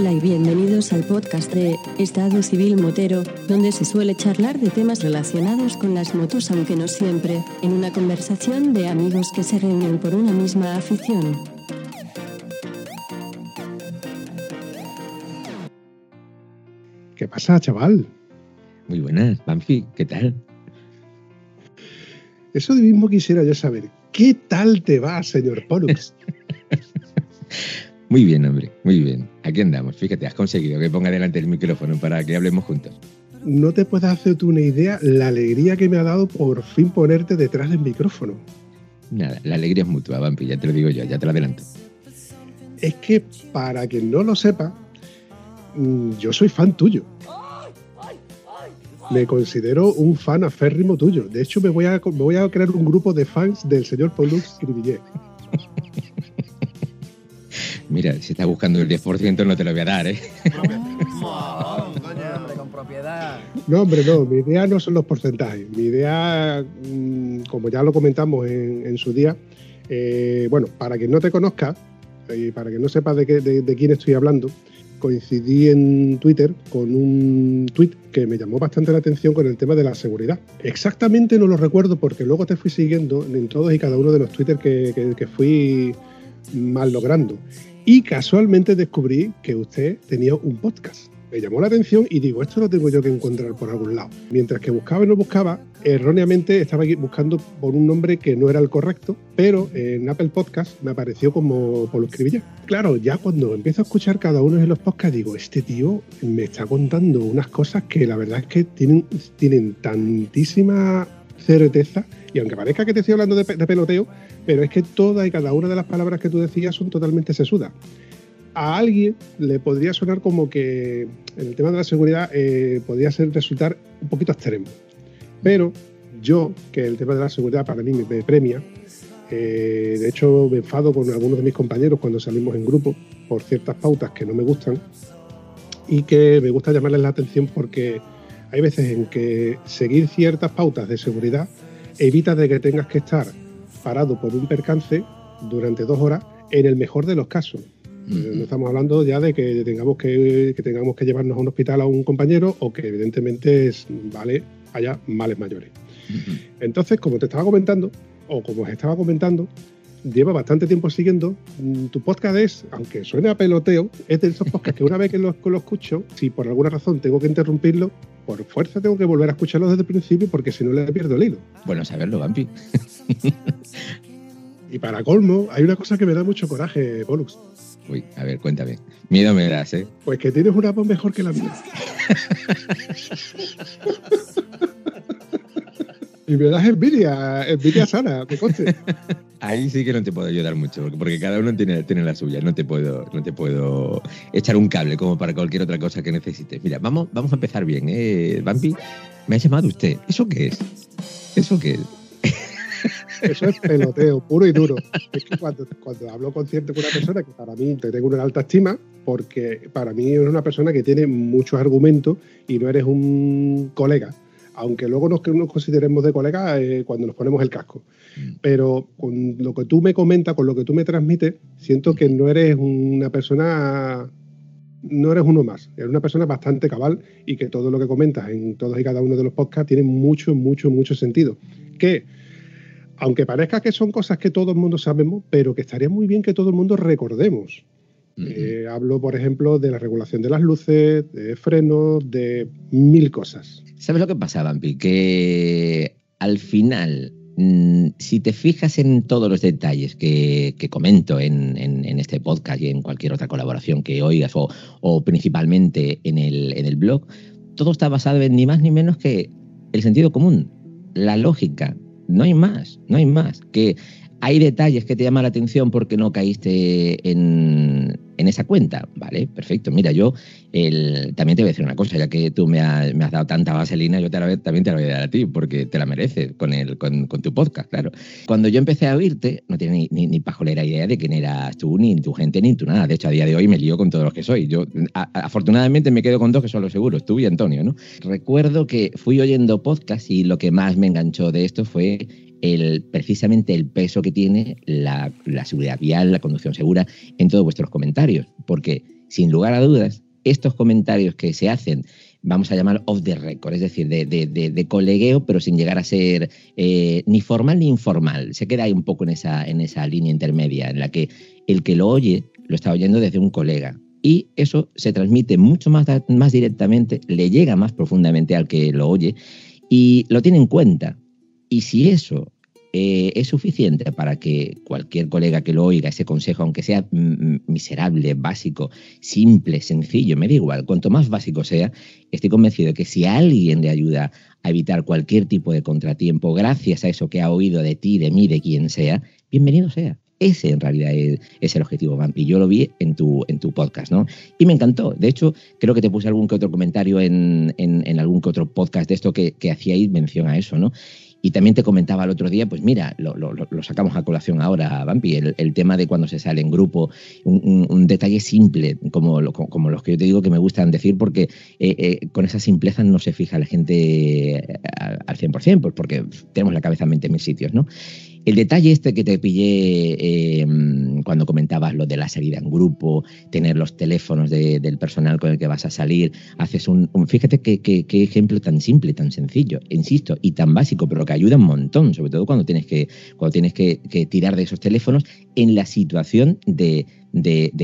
Hola y bienvenidos al podcast de Estado Civil Motero, donde se suele charlar de temas relacionados con las motos, aunque no siempre, en una conversación de amigos que se reúnen por una misma afición. ¿Qué pasa, chaval? Muy buenas, Banfi, ¿qué tal? Eso de mismo quisiera yo saber. ¿Qué tal te va, señor Pollux? Muy bien, hombre, muy bien. Aquí andamos. Fíjate, has conseguido que ponga delante el micrófono para que hablemos juntos. No te puedes hacer tú una idea la alegría que me ha dado por fin ponerte detrás del micrófono. Nada, la alegría es mutua, Vampi, ya te lo digo yo, ya te lo adelanto. Es que, para quien no lo sepa, mm, yo soy fan tuyo. Me considero un fan aférrimo tuyo. De hecho, me voy a, me voy a crear un grupo de fans del señor Pollux Cribillet. Mira, si estás buscando el 10% no te lo voy a dar, ¿eh? No, hombre, no. Mi idea no son los porcentajes. Mi idea, mm, como ya lo comentamos en, su día, eh, bueno, para quien no te conozca y para que no sepas de, qué- de- de quién estoy hablando, coincidí en Twitter con un tweet que me llamó bastante la atención con el tema de la seguridad. Exactamente no lo recuerdo porque luego te fui siguiendo en todos y cada uno de los Twitter que, que- que fui mal logrando. Y casualmente descubrí que usted tenía un podcast. Me llamó la atención y digo, esto lo tengo yo que encontrar por algún lado. Mientras que buscaba y no buscaba, erróneamente estaba buscando por un nombre que no era el correcto, pero en Apple Podcast me apareció como Polo Escribilla. Claro, ya cuando empiezo a escuchar cada uno de los podcasts, digo, este tío me está contando unas cosas que la verdad es que tienen, tienen tantísima certeza, y aunque parezca que te estoy hablando de, pe- de peloteo, pero es que todas y cada una de las palabras que tú decías son totalmente sesudas. A alguien le podría sonar como que en el tema de la seguridad eh, podría ser resultar un poquito extremo. Pero yo, que el tema de la seguridad para mí me, me premia, eh, de hecho me enfado con algunos de mis compañeros cuando salimos en grupo por ciertas pautas que no me gustan y que me gusta llamarles la atención porque hay veces en que seguir ciertas pautas de seguridad evita de que tengas que estar parado por un percance durante dos horas en el mejor de los casos. Eh, No estamos hablando ya de que tengamos que, que tengamos que llevarnos a un hospital a un compañero o que evidentemente es, vale, haya males mayores. Entonces, como te estaba comentando, o como os estaba comentando, lleva bastante tiempo siguiendo. Mm, Tu podcast es, aunque suene a peloteo, es de esos podcasts que una vez que lo, que lo escucho, si por alguna razón tengo que interrumpirlo, por fuerza tengo que volver a escucharlo desde el principio porque si no le pierdo el hilo. Bueno saberlo, Vampi. Y para colmo, hay una cosa que me da mucho coraje, Pollux. Uy, a ver, cuéntame. Miedo me das, ¿eh? Pues que tienes una voz mejor que la mía. y me das envidia, envidia sana, que conste. Ahí sí que no te puedo ayudar mucho, porque- cada uno tiene, tiene la suya. No te puedo, no te puedo echar un cable como para cualquier otra cosa que necesites. Mira, vamos, vamos a empezar bien, ¿eh? Vampi, me ha llamado usted. ¿Eso qué es? ¿Eso qué es? Eso es peloteo, puro y duro. Es que cuando, cuando hablo con cierto con una persona que para mí te tengo una alta estima, porque para mí es una persona que tiene muchos argumentos y no eres un colega. Aunque luego nos, consideremos de colega eh, cuando nos ponemos el casco. Pero con lo que tú me comentas, con lo que tú me transmites, siento que no eres una persona. No eres uno más. Eres una persona bastante cabal y que todo lo que comentas en todos y cada uno de los podcasts tiene mucho, mucho, mucho sentido. Que aunque parezca que son cosas que todo el mundo sabemos, pero que estaría muy bien que todo el mundo recordemos. Eh, hablo, por ejemplo, de la regulación de las luces, de frenos, de mil cosas. ¿Sabes lo que pasa, Vampi? Que al final, mm, si te fijas en todos los detalles que, que comento en, en- en este podcast y en cualquier otra colaboración que oigas o, o principalmente en el, en el blog, todo está basado en ni más ni menos que el sentido común, la lógica. No hay más, no hay más. Que hay detalles que te llaman la atención porque no caíste en, esa cuenta. Vale, perfecto. Mira, yo también te voy a decir una cosa, ya que tú me, ha- me has dado tanta vaselina, yo también te la voy a dar a ti, porque te la mereces con, tu podcast, claro. Cuando yo empecé a oírte, no tenía ni, pajolera idea de quién eras tú, ni tu gente, ni tú nada. De hecho, a día de hoy me lío con todos los que soy. Yo, afortunadamente, me quedo con dos que son los seguros, tú y Antonio, ¿no? Recuerdo que fui oyendo podcast y lo que más me enganchó de esto fue el, precisamente el peso que tiene la, seguridad vial, la conducción segura en todos vuestros comentarios. Porque sin lugar a dudas, estos comentarios que se hacen, vamos a llamar off the record, es decir, de, de, colegueo, pero sin llegar a ser eh, ni formal ni informal. Se queda ahí un poco en esa, en esa línea intermedia, en la que el que lo oye lo está oyendo desde un colega. Y eso se transmite mucho más, más directamente, le llega más profundamente al que lo oye y lo tiene en cuenta. Y si eso eh, es suficiente para que cualquier colega que lo oiga, ese consejo, aunque sea miserable, básico, simple, sencillo, me da igual, cuanto más básico sea, estoy convencido de que si alguien le ayuda a evitar cualquier tipo de contratiempo gracias a eso que ha oído de ti, de mí, de quien sea, bienvenido sea. Ese en realidad es, el objetivo, Vampi. Yo lo vi en tu, en tu podcast, ¿no? Y me encantó. De hecho, creo que te puse algún que otro comentario en, algún que otro podcast de esto que, que hacíais mención a eso, ¿no? Y también te comentaba el otro día, pues mira, lo, sacamos a colación ahora, Vampi, el, tema de cuando se sale en grupo, un, detalle simple, como, los que yo te digo que me gustan decir, porque eh, eh, con esa simpleza no se fija la gente eh, al 100%, pues porque tenemos la cabeza en mente en mil sitios, ¿no? El detalle este que te pillé em, cuando comentabas lo de la salida en grupo, tener los teléfonos del personal con el que vas a salir, haces un... fíjate qué ejemplo tan simple, tan sencillo, insisto, y tan básico, pero que ayuda un montón, sobre todo cuando tienes que, cuando tienes que tirar de esos teléfonos en la situación de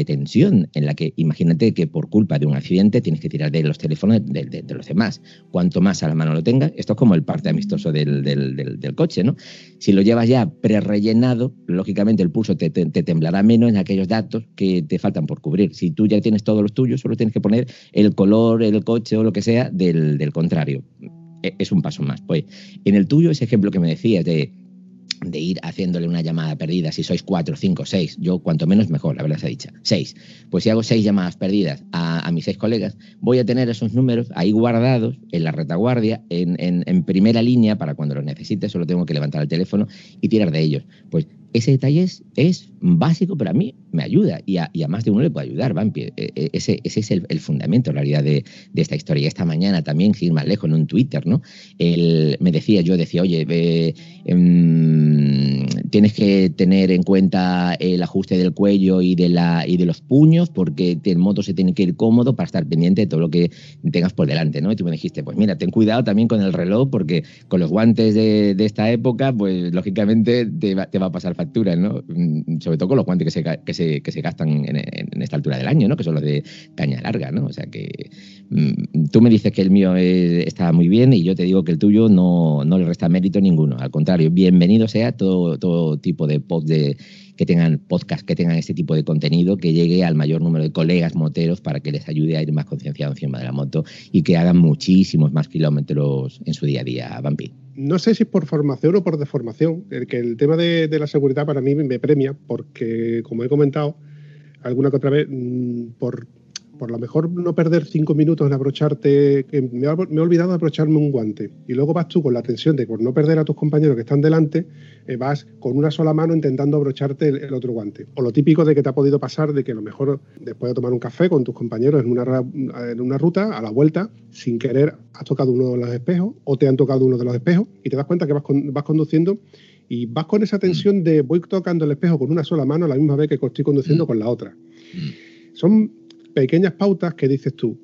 tensión en la que imagínate que por culpa de un accidente tienes que tirar de los teléfonos de, los demás. Cuanto más a la mano lo tengas, esto es como el parte amistoso del, del, coche, ¿no? Si lo llevas ya pre-rellenado, lógicamente el pulso te, temblará menos en aquellos datos que te faltan por cubrir. Si tú ya tienes todos los tuyos, solo tienes que poner el color, el coche o lo que sea del, del contrario. E, es un paso más. Pues en el tuyo, ese ejemplo que me decías de de ir haciéndole una llamada perdida, si sois cuatro, cinco, seis, yo cuanto menos mejor, la verdad se ha dicho, seis. Pues si hago seis llamadas perdidas a, mis seis colegas, voy a tener esos números ahí guardados en la retaguardia, en, en primera línea, para cuando los necesite, solo tengo que levantar el teléfono y tirar de ellos. Pues ese detalle es, básico, pero a mí me ayuda y a, más de uno le puede ayudar, Vampi. E, e, ese, es el, fundamento, en realidad, de, esta historia. Y esta mañana también, sin ir más lejos, en un Twitter, ¿no? Él me decía, yo decía, oye, em, tienes que tener en cuenta el ajuste del cuello y de, los puños, porque el moto se tiene que ir cómodo para estar pendiente de todo lo que tengas por delante, ¿no? Y tú me dijiste, pues mira, ten cuidado también con el reloj, porque con los guantes de, esta época, pues lógicamente te va, a pasar ¿no? Mm, sobre todo con los guantes que se, que se, que se gastan en, esta altura del año, ¿no? Que son los de caña larga, ¿no? O sea que mm, tú me dices que el mío está muy bien y yo te digo que el tuyo no, no le resta mérito ninguno. Al contrario, bienvenido sea todo, todo tipo de pod de que tengan podcast, que tengan este tipo de contenido, que llegue al mayor número de colegas moteros para que les ayude a ir más concienciados encima de la moto y que hagan muchísimos más kilómetros en su día a día, Vampi no sé si por formación o por deformación, el que el tema de, la seguridad para mí me premia, porque como he comentado alguna que otra vez, mm, por por lo mejor no perder cinco minutos en abrocharte, que me, he olvidado de abrocharme un guante, y luego vas tú con la tensión de por no perder a tus compañeros que están delante, eh, vas con una sola mano intentando abrocharte el, otro guante. O lo típico de que te ha podido pasar de que a lo mejor después de tomar un café con tus compañeros en una, en una ruta, a la vuelta, sin querer has tocado uno de los espejos o te han tocado uno de los espejos y te das cuenta que vas, vas conduciendo y vas con esa tensión de voy tocando el espejo con una sola mano a la misma vez que estoy conduciendo mm. con la otra. Son pequeñas pautas que dices tú.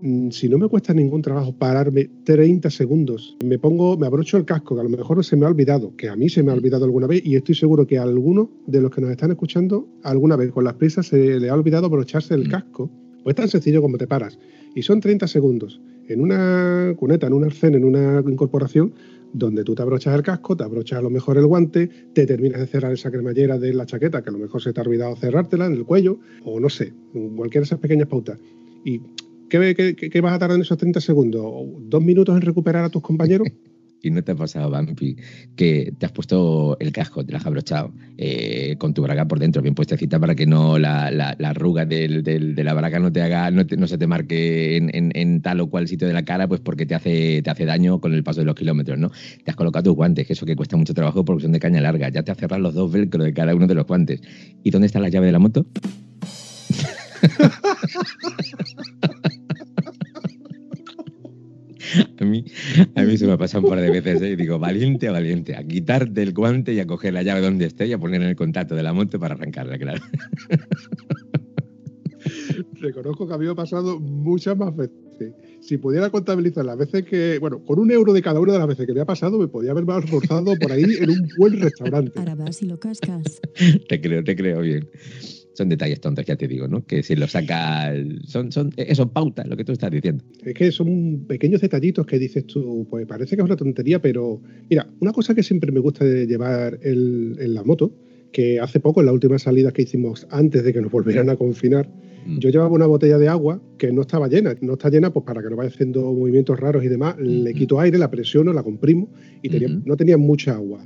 Mm, si no me cuesta ningún trabajo pararme 30 segundos, me pongo, me abrocho el casco, que a lo mejor se me ha olvidado, que a mí se me ha olvidado alguna vez, y estoy seguro que a alguno de los que nos están escuchando, alguna vez con las prisas se le ha olvidado abrocharse el mm. casco. Pues tan sencillo como te paras. Y son 30 segundos. En una cuneta, en un arcén, en una incorporación, donde tú te abrochas el casco, te abrochas a lo mejor el guante, te terminas de cerrar esa cremallera de la chaqueta, que a lo mejor se te ha olvidado cerrártela en el cuello, o no sé, cualquiera de esas pequeñas pautas. ¿Y qué, qué vas a tardar en esos 30 segundos? ¿Dos minutos en recuperar a tus compañeros? y no te ha pasado, Vampi, que te has puesto el casco, te lo has abrochado eh, con tu braga por dentro, bien puestecita para que no la, la, arruga del, de la braga no te haga, no, se te marque en, tal o cual sitio de la cara, pues porque te hace, te hace daño con el paso de los kilómetros, ¿no? Te has colocado tus guantes, que eso que cuesta mucho trabajo porque son de caña larga, ya te has cerrado los dos velcro de cada uno de los guantes. ¿Y dónde está la llave de la moto? A mí, a mí se me pasa un par de veces ¿eh? y digo, valiente, valiente, a quitarte el guante y a coger la llave donde esté y a poner en el contacto de la moto para arrancarla, claro. Reconozco que había pasado muchas más veces. Si pudiera contabilizar las veces que, bueno, con un euro de cada una de las veces que me ha pasado, me podía haber forzado por ahí en un buen restaurante. Ahora vas y lo cascas. Te creo, te creo bien. Son detalles tontos, ya te digo, ¿no? Que si lo saca. Son, son, eso, pautas, lo que tú estás diciendo. Es que son pequeños detallitos que dices tú, pues parece que es una tontería, pero mira, una cosa que siempre me gusta de llevar el- en la moto, que hace poco, en las últimas salidas que hicimos antes de que nos volvieran a confinar, Mm. yo llevaba una botella de agua que no estaba llena. No está llena, pues para que no vaya haciendo movimientos raros y demás, le quito aire, la presiono, la comprimo y tenía- no tenía mucha agua.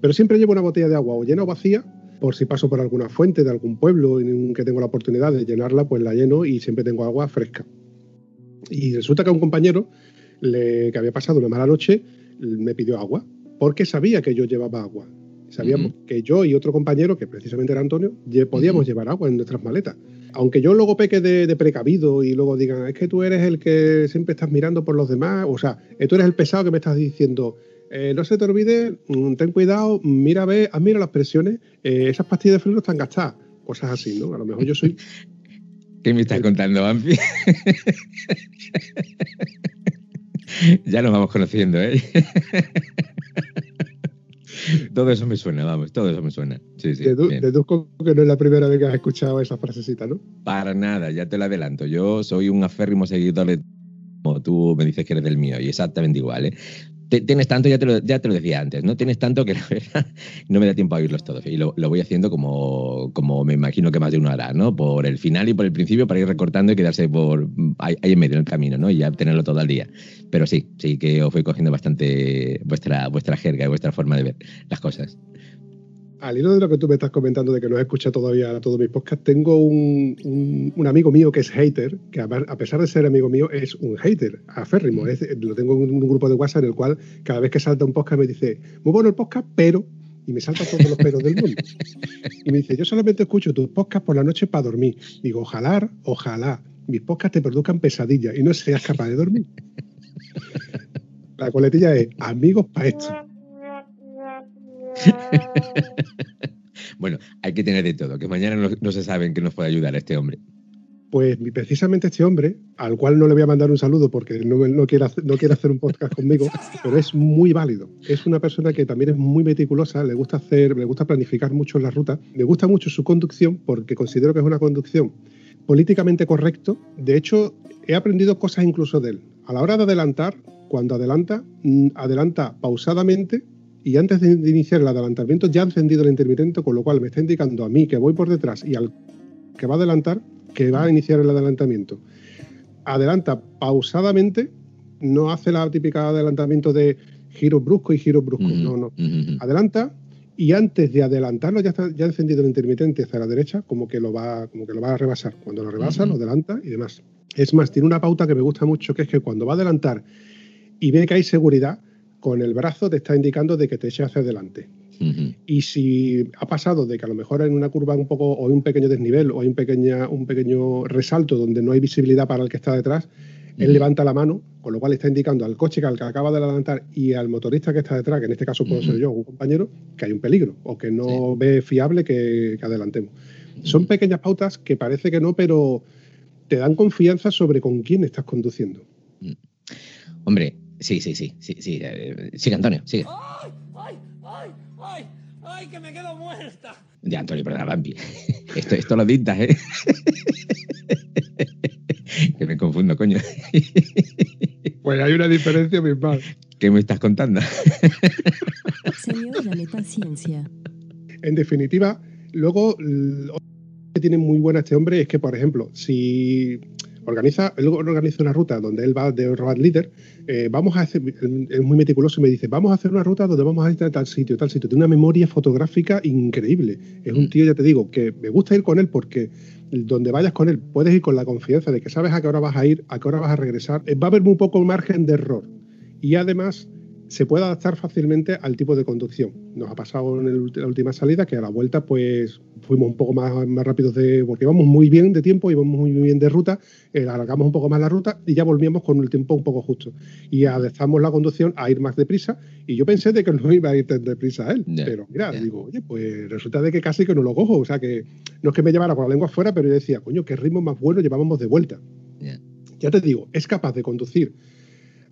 Pero siempre llevo una botella de agua o llena o vacía, por si paso por alguna fuente de algún pueblo en que tengo la oportunidad de llenarla, pues la lleno y siempre tengo agua fresca. Y resulta que a un compañero le- que había pasado una mala noche me pidió agua, porque sabía que yo llevaba agua. Sabíamos que yo y otro compañero, que precisamente era Antonio, podíamos llevar agua en nuestras maletas. Aunque yo luego peque de, de precavido y luego digan, es que tú eres el que siempre estás mirando por los demás, o sea, tú eres el pesado que me estás diciendo, eh, no se te olvide, mm, ten cuidado, mira, ve, admira las presiones, eh, esas pastillas de freno están gastadas, cosas así, ¿no? A lo mejor yo soy ¿Qué me estás contando, Bampi? ya nos vamos conociendo, ¿eh? todo eso me suena, vamos, todo eso me suena. Sí, sí. Dedu- bien. deduzco que no es la primera vez que has escuchado esa frasecita, ¿no? Para nada, ya te lo adelanto. Yo soy un aférrimo seguidor de como tú me dices que eres del mío y exactamente igual, ¿eh? Tienes tanto, ya te, lo, ya te lo decía antes, ¿no? Tienes tanto que no me da tiempo a oírlos todos. Y lo, lo voy haciendo como, como me imagino que más de uno hará, ¿no? Por el final y por el principio para ir recortando y quedarse por ahí, ahí en medio en el camino, ¿no? Y ya tenerlo todo al día. Pero sí, sí que os voy cogiendo bastante vuestra, vuestra jerga y vuestra forma de ver las cosas. Al hilo de lo que tú me estás comentando de que no has escuchado todavía todos mis podcasts, tengo un, un- un amigo mío que es hater, que a, pesar de ser amigo mío es un hater, aférrimo. Es- lo tengo en un grupo de WhatsApp en el cual cada vez que salta un podcast me dice, muy bueno el podcast, pero... Y me salta todos los pelos del mundo. Y me dice, yo solamente escucho tus podcasts por la noche para dormir. Digo, ojalá, ojalá mis podcasts te produzcan pesadillas y no seas capaz de dormir. La coletilla es, amigos para esto. Bueno, hay que tener de todo, que mañana no, no se sabe en qué nos puede ayudar este hombre. Pues precisamente este hombre, al cual no le voy a mandar un saludo porque no, no, quiere, hacer, no quiere hacer un podcast conmigo, pero es muy válido. Es una persona que también es muy meticulosa, le gusta hacer, le gusta planificar mucho la ruta, me gusta mucho su conducción porque considero que es una conducción políticamente correcto. De hecho, he aprendido cosas incluso de él. A la hora de adelantar, cuando adelanta, mm, adelanta pausadamente y antes de, iniciar el adelantamiento ya ha encendido el intermitente, con lo cual me está indicando a mí que voy por detrás y al que va a adelantar que va a iniciar el adelantamiento. Adelanta pausadamente, no hace la típica adelantamiento de giro brusco y giro brusco, no, no. Adelanta y antes de adelantarlo ya está ya ha encendido el intermitente hacia la derecha, como que lo va, como que lo va a rebasar. Cuando lo rebasa, lo adelanta y demás. Es más, tiene una pauta que me gusta mucho, que es que cuando va a adelantar y ve que hay seguridad, con el brazo te está indicando de que te eche hacia adelante. Y si ha pasado de que a lo mejor en una curva un poco, o hay un pequeño desnivel, o hay un, pequeña, un pequeño resalto donde no hay visibilidad para el que está detrás, él levanta la mano, con lo cual está indicando al coche que, al que acaba de adelantar y al motorista que está detrás, que en este caso puedo ser yo, un compañero, que hay un peligro o que no ve fiable que, que adelantemos. Son pequeñas pautas que parece que no, pero te dan confianza sobre con quién estás conduciendo. Hombre, sí, sí, sí, sí, sí. eh, sigue, Antonio, sigue. ¡Ay! ¡Ay! ¡Ay! ¡Ay! ¡Ay! ¡Que me quedo muerta! Ya, Antonio, perdona, Bambi. Esto, esto lo dictas, ¿eh? que me confundo, coño. Pues hay una diferencia, mi padre. ¿Qué me estás contando? Señor, paciencia. En definitiva, luego lo que tiene muy buena este hombre es que, por ejemplo, si organiza, él organiza una ruta donde él va de road líder, eh, vamos a hacer, es muy meticuloso y me dice, vamos a hacer una ruta donde vamos a ir a tal sitio, tal sitio. Tiene una memoria fotográfica increíble. Es un Mm. tío, ya te digo, que me gusta ir con él porque donde vayas con él puedes ir con la confianza de que sabes a qué hora vas a ir, a qué hora vas a regresar. Eh, Va a haber muy poco margen de error. Y además se puede adaptar fácilmente al tipo de conducción. Nos ha pasado en la última salida que a la vuelta pues fuimos un poco más, más rápidos de, porque íbamos muy bien de tiempo, íbamos muy bien de ruta, eh, alargamos un poco más la ruta y ya volvíamos con el tiempo un poco justo. Y adaptamos la conducción a ir más deprisa y yo pensé de que no iba a ir tan deprisa él, pero mira, digo, oye, pues resulta de que casi que no lo cojo, o sea que no es que me llevara con la lengua afuera, pero yo decía, coño, qué ritmo más bueno llevábamos de vuelta. Ya te digo, es capaz de conducir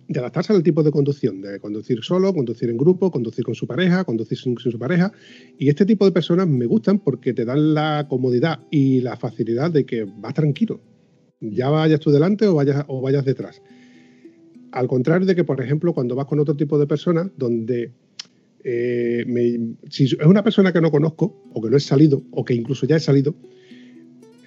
de adaptarse al tipo de conducción, de conducir solo, conducir en grupo, conducir con su pareja, conducir sin, su pareja. Y este tipo de personas me gustan porque te dan la comodidad y la facilidad de que vas tranquilo. Ya vayas tú delante o vayas, o vayas detrás. Al contrario de que, por ejemplo, cuando vas con otro tipo de personas, donde eh, si es una persona que no conozco, o que no he salido, o que incluso ya he salido,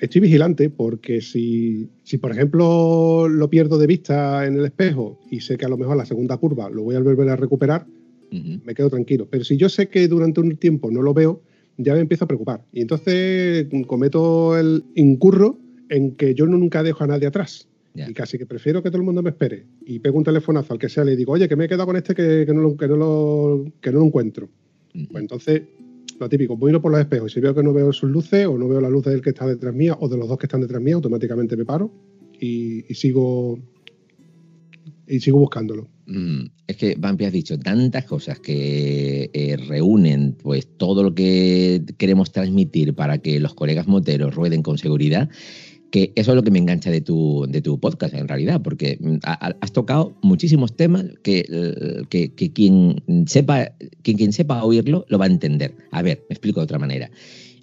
estoy vigilante porque si, si, por ejemplo, lo pierdo de vista en el espejo y sé que a lo mejor la segunda curva lo voy a volver a recuperar, me quedo tranquilo. Pero si yo sé que durante un tiempo no lo veo, ya me empiezo a preocupar. Y entonces cometo el incurro en que yo nunca dejo a nadie atrás. Y casi que prefiero que todo el mundo me espere. Y pego un telefonazo al que sea, le digo, oye, que me he quedado con este que, no, lo, que, no, lo, que no lo encuentro. Pues entonces lo típico, voy por los espejos y si veo que no veo sus luces o no veo la luz del que está detrás mía o de los dos que están detrás mía, automáticamente me paro y, sigo y sigo buscándolo. Mm, es que Vampi has dicho tantas cosas que eh, reúnen pues todo lo que queremos transmitir para que los colegas moteros rueden con seguridad que eso es lo que me engancha de tu, de tu podcast en realidad, porque mm, has tocado muchísimos temas que, eh, que, quien, sepa, quien, quien sepa oírlo lo va a entender. A ver, me explico de otra manera.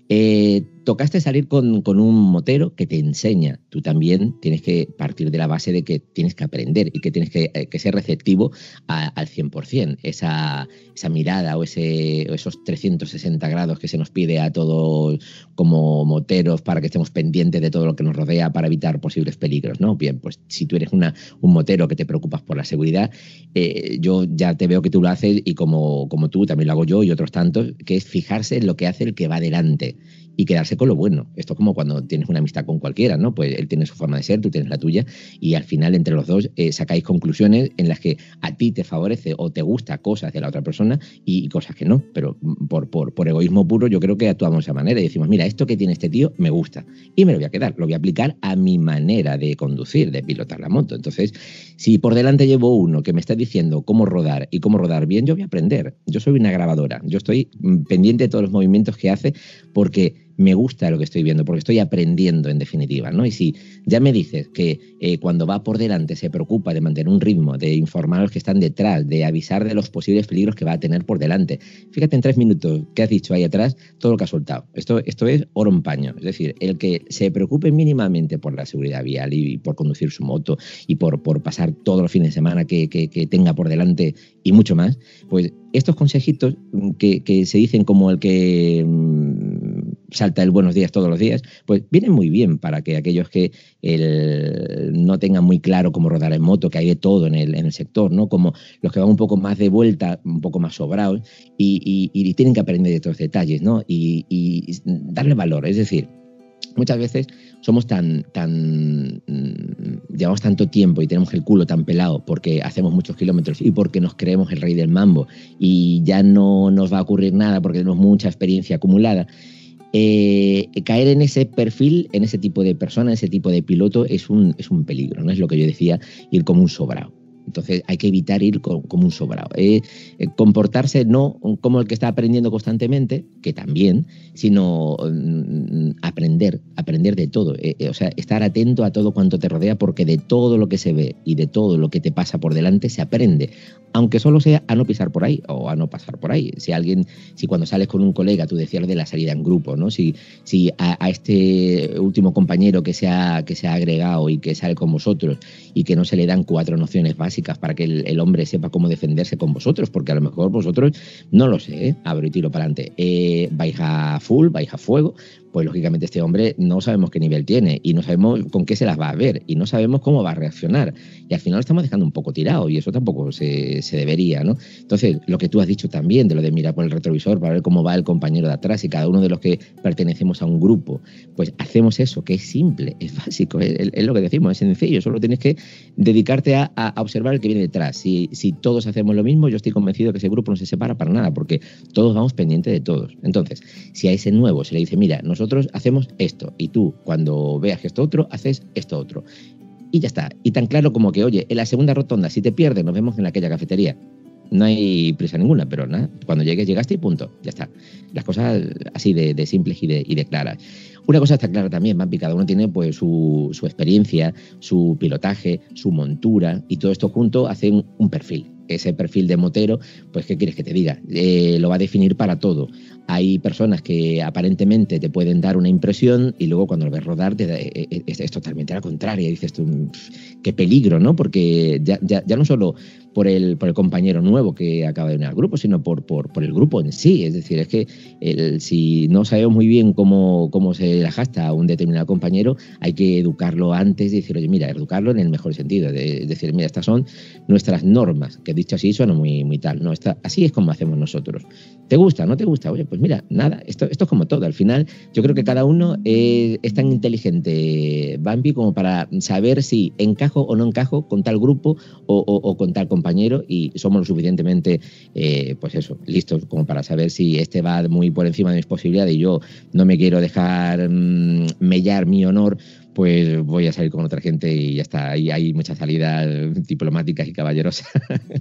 Eh, tocaste salir con, un motero que te enseña. Tú también tienes que partir de la base de que tienes que aprender y que tienes que, eh, ser receptivo al 100%. Esa, esa mirada o ese, esos 360 grados que se nos pide a todos como moteros para que estemos pendientes de todo lo que nos rodea para evitar posibles peligros. ¿no? Bien, pues si tú eres una, un motero que te preocupas por la seguridad, eh, yo ya te veo que tú lo haces y como, como tú también lo hago yo y otros tantos, que es fijarse en lo que hace el que va delante y quedarse lo bueno. Esto es como cuando tienes una amistad con cualquiera, ¿no? Pues él tiene su forma de ser, tú tienes la tuya, y al final entre los dos eh, sacáis conclusiones en las que a ti te favorece o te gusta cosas de la otra persona y, cosas que no. Pero por, por, por, egoísmo puro, yo creo que actuamos de esa manera y decimos, mira, esto que tiene este tío me gusta y me lo voy a quedar, lo voy a aplicar a mi manera de conducir, de pilotar la moto. Entonces, si por delante llevo uno que me está diciendo cómo rodar y cómo rodar bien, yo voy a aprender. Yo soy una grabadora, yo estoy mm, pendiente de todos los movimientos que hace porque me gusta lo que estoy viendo, porque estoy aprendiendo en definitiva, ¿no? Y si ya me dices que eh, cuando va por delante se preocupa de mantener un ritmo, de informar a los que están detrás, de avisar de los posibles peligros que va a tener por delante, fíjate en tres minutos que has dicho ahí atrás todo lo que ha soltado. Esto, esto es oro en paño, es decir, el que se preocupe mínimamente por la seguridad vial y por conducir su moto y por, por pasar todos los fines de semana que, que, que tenga por delante y mucho más, pues estos consejitos que, que se dicen como el que mm, salta el buenos días todos los días, pues vienen muy bien para que aquellos que no tengan muy claro cómo rodar en moto, que hay de todo en el, en el, sector, ¿no? Como los que van un poco más de vuelta, un poco más sobrados y, y, tienen que aprender de estos detalles, ¿no? Y, y darle valor, es decir, muchas veces somos tan, tan, mm, llevamos tanto tiempo y tenemos el culo tan pelado porque hacemos muchos kilómetros y porque nos creemos el rey del mambo y ya no nos va a ocurrir nada porque tenemos mucha experiencia acumulada eh, caer en ese perfil, en ese tipo de persona, en ese tipo de piloto, es un, es un peligro, ¿no? Es lo que yo decía, ir como un sobrado. Entonces hay que evitar ir como un sobrado. Eh, eh, comportarse no como el que está aprendiendo constantemente, que también, sino mm, aprender, aprender de todo. o sea, estar atento a todo cuanto te rodea, porque de todo lo que se ve y de todo lo que te pasa por delante se aprende aunque solo sea a no pisar por ahí o a no pasar por ahí. Si alguien, si cuando sales con un colega, tú decías de la salida en grupo, ¿no? Si, si a, este último compañero que se, ha, que se ha agregado y que sale con vosotros y que no se le dan cuatro nociones básicas para que el, hombre sepa cómo defenderse con vosotros, porque a lo mejor vosotros, no lo sé, ¿eh? abro y tiro para adelante, eh, vais a full, vais a fuego, pues lógicamente este hombre no sabemos qué nivel tiene y no sabemos con qué se las va a ver y no sabemos cómo va a reaccionar. Y al final lo estamos dejando un poco tirado y eso tampoco se, se debería, ¿no? Entonces, lo que tú has dicho también de lo de mirar por el retrovisor para ver cómo va el compañero de atrás y cada uno de los que pertenecemos a un grupo, pues hacemos eso, que es simple, es básico, es, lo que decimos, es sencillo, solo tienes que dedicarte a, observar el que viene detrás. Si, si todos hacemos lo mismo, yo estoy convencido que ese grupo no se separa para nada, porque todos vamos pendientes de todos. Entonces, si a ese nuevo se le dice, mira, nosotros hacemos esto, y tú cuando veas esto otro, haces esto otro. Y ya está. Y tan claro como que, oye, en la segunda rotonda, si te pierdes, nos vemos en aquella cafetería no hay prisa ninguna, pero nada, cuando llegues, llegaste y punto, ya está. Las cosas así de, simples y de, y de, claras. Una cosa está clara también, Mapi, cada uno tiene pues su, experiencia, su pilotaje, su montura y todo esto junto hace un, perfil. Ese perfil de motero, pues, ¿qué quieres que te diga? Eh, lo va a definir para todo. Hay personas que aparentemente te pueden dar una impresión y luego cuando lo ves rodar te eh, eh, es, totalmente la contraria. Dices tú, qué peligro, ¿no? Porque ya no solo por el, compañero nuevo que acaba de unir al grupo, sino por, el grupo en sí. Es decir, es que si no sabemos muy bien cómo, se la gasta a un determinado compañero, hay que educarlo antes y decir, oye, mira, educarlo en el mejor sentido. De, decir, mira, estas son nuestras normas, que dicho así suena muy, muy tal. No, está, así es como hacemos nosotros. ¿Te gusta? ¿No te gusta? Oye, pues mira, nada, esto, esto es como todo. Al final, yo creo que cada uno es, es tan inteligente, Bambi, como para saber si encajo o no encajo con tal grupo o, o con tal compañero y somos lo suficientemente, eh, pues eso, listos como para saber si este va muy por encima de mis posibilidades y yo no me quiero dejar mm, mellar mi honor, pues voy a salir con otra gente y ya está. Y hay muchas salidas diplomáticas y caballerosas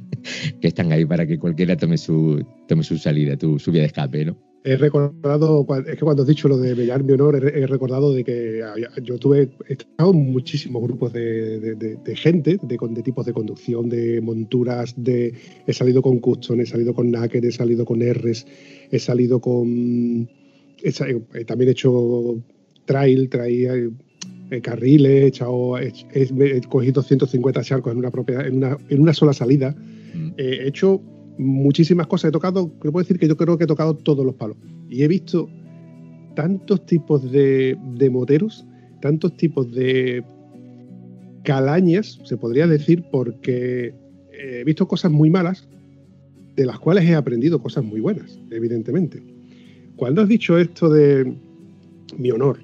que están ahí para que cualquiera tome su, tome su salida, tu, su vía de escape, ¿no? he recordado, es que cuando has dicho lo de Bellar mi honor, he, recordado de que yo tuve, he estado en muchísimos grupos de, gente, de, tipos de conducción, de monturas, de he salido con Custom, he salido con Nacker, he salido con R's, he salido con... He, también he hecho trail, traía eh, carriles, he, echado, he, cogido 150 charcos en una, propia, en una, en una sola salida. Mm. he hecho muchísimas cosas. He tocado, puedo decir que yo creo que he tocado todos los palos. Y he visto tantos tipos de, moteros, tantos tipos de calañas, se podría decir, porque he visto cosas muy malas, de las cuales he aprendido cosas muy buenas, evidentemente. Cuando has dicho esto de mi honor,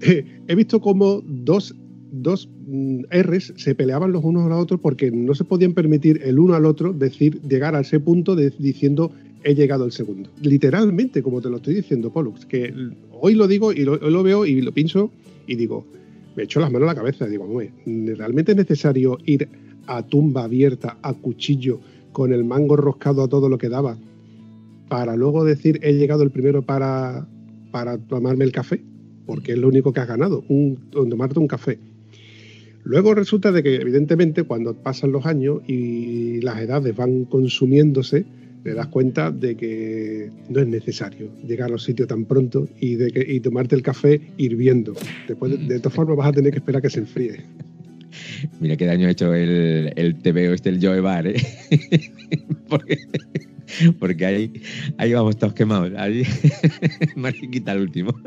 he visto como dos dos mm, R's se peleaban los unos a los otros porque no se podían permitir el uno al otro decir, llegar a ese punto de, diciendo he llegado al segundo. Literalmente, como te lo estoy diciendo, Pollux, que hoy lo digo y lo, lo veo y lo pienso y digo, me echo las manos a la cabeza, digo, ¿realmente es necesario ir a tumba abierta, a cuchillo, con el mango roscado a todo lo que daba, para luego decir he llegado el primero para, para tomarme el café? Porque es lo único que has ganado, tomarte un café. Luego resulta de que evidentemente cuando pasan los años y las edades van consumiéndose, te das cuenta de que no es necesario llegar a los sitios tan pronto y, de que, tomarte el café hirviendo. Después, de, todas formas vas a tener que esperar a que se enfríe. Mira qué daño ha hecho el, el TVO este, el Joe Bar, ¿eh? porque, porque ahí, ahí vamos todos quemados. Ahí, Mariquita el último.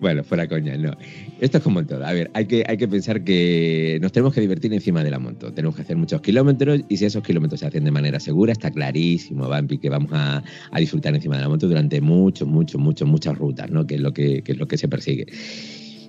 Bueno, fuera coña, no. Esto es como todo. A ver, hay que, hay que pensar que nos tenemos que divertir encima de la moto. Tenemos que hacer muchos kilómetros y si esos kilómetros se hacen de manera segura, está clarísimo, Bampi, que vamos a, disfrutar encima de la moto durante muchos, muchos, muchos, muchas rutas, ¿no? Que es lo que, que es lo que se persigue.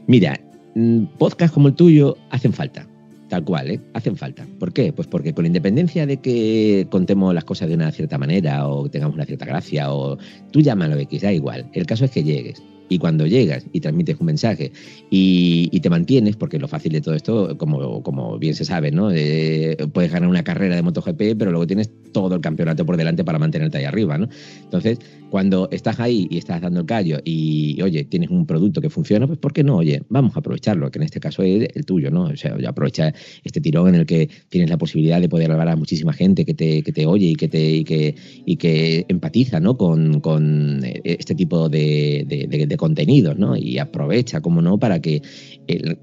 Mira, mm, podcasts como el tuyo hacen falta. Tal cual, ¿eh? Hacen falta. ¿Por qué? Pues porque con independencia de que contemos las cosas de una cierta manera o tengamos una cierta gracia o tú llámalo X, da igual. El caso es que llegues y cuando llegas y transmites un mensaje y, te mantienes, porque lo fácil de todo esto, como, bien se sabe, ¿no? Eh, puedes ganar una carrera de MotoGP, pero luego tienes todo el campeonato por delante para mantenerte ahí arriba, ¿no? Entonces, cuando estás ahí y estás dando el callo y, oye, tienes un producto que funciona, pues ¿por qué no? Oye, vamos a aprovecharlo, que en este caso es el tuyo, ¿no? O sea, aprovecha este tirón en el que tienes la posibilidad de poder hablar a muchísima gente que te, que te oye y que te y que, y que empatiza, ¿no? Con, con este tipo de contenidos, ¿no? Y aprovecha, como no, para que,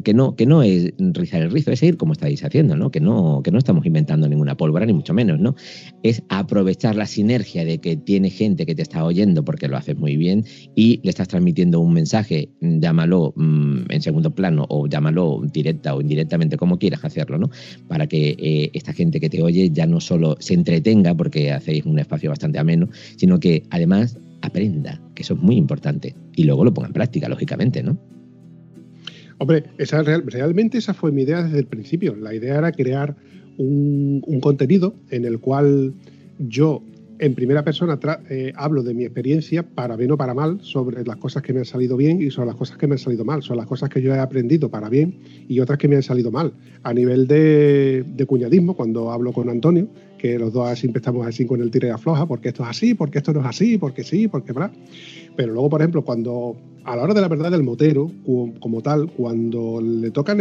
que no que no es rizar el rizo, es seguir como estáis haciendo, ¿no? Que no que no estamos inventando ninguna pólvora ni mucho menos, ¿no? Es aprovechar la sinergia de que tiene gente que te está oyendo porque lo haces muy bien y le estás transmitiendo un mensaje, llámalo mm, en segundo plano o llámalo directa o indirectamente como quieras hacerlo, ¿no? Para que eh, esta gente que te oye ya no solo se entretenga porque hacéis un espacio bastante ameno, sino que además aprenda, que eso es muy importante, y luego lo ponga en práctica, lógicamente, ¿no? Hombre, esa, realmente esa fue mi idea desde el principio. La idea era crear un, contenido en el cual yo en primera persona eh, hablo de mi experiencia para bien o para mal sobre las cosas que me han salido bien y sobre las cosas que me han salido mal, sobre las cosas que yo he aprendido para bien y otras que me han salido mal. A nivel de, de cuñadismo, cuando hablo con Antonio, que los dos siempre estamos así con el tire de afloja, porque esto es así, porque esto no es así, porque sí, porque bla. Pero luego, por ejemplo, cuando a la hora de la verdad del motero, como tal, cuando le tocan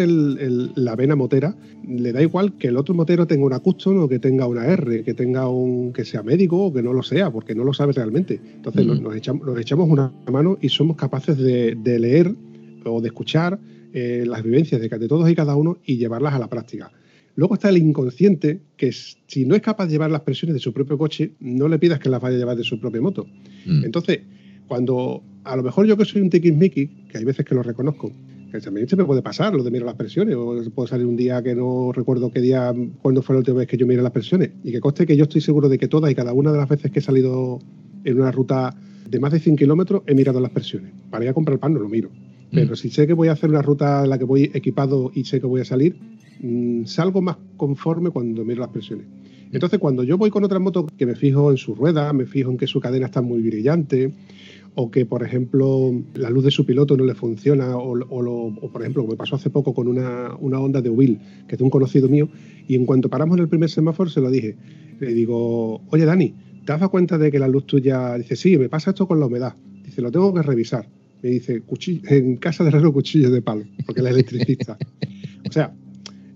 la vena motera, le da igual que el otro motero tenga una custom o que tenga una R, que tenga un que sea médico o que no lo sea, porque no lo sabe realmente. Entonces nos, echamos, echamos, una mano y somos capaces de, leer o de escuchar eh, las vivencias de, de todos y cada uno y llevarlas a la práctica. Luego está el inconsciente, que si no es capaz de llevar las presiones de su propio coche, no le pidas que las vaya a llevar de su propia moto. Mm. Entonces, cuando a lo mejor yo que soy un tiquismiqui, que hay veces que lo reconozco, que también se me puede pasar lo de mirar las presiones, o puedo salir un día que no recuerdo qué día, cuándo fue la última vez que yo miré las presiones, y que conste que yo estoy seguro de que todas y cada una de las veces que he salido en una ruta de más de 100 kilómetros he mirado las presiones. Para ir a comprar pan no lo miro. Pero mm. si sé que voy a hacer una ruta en la que voy equipado y sé que voy a salir, Mm, salgo más conforme cuando miro las presiones. Entonces, cuando yo voy con otra moto que me fijo en su rueda, me fijo en que su cadena está muy brillante, o que, por ejemplo, la luz de su piloto no le funciona, o, por ejemplo, me pasó hace poco con una, una Honda de Will, que es de un conocido mío, y en cuanto paramos en el primer semáforo se lo dije. Le digo, oye Dani, ¿te has dado cuenta de que la luz tuya... Dice, sí, me pasa esto con la humedad. Dice, lo tengo que revisar. Me dice, en casa de herrero cuchillo de palo, porque es electricista. o sea,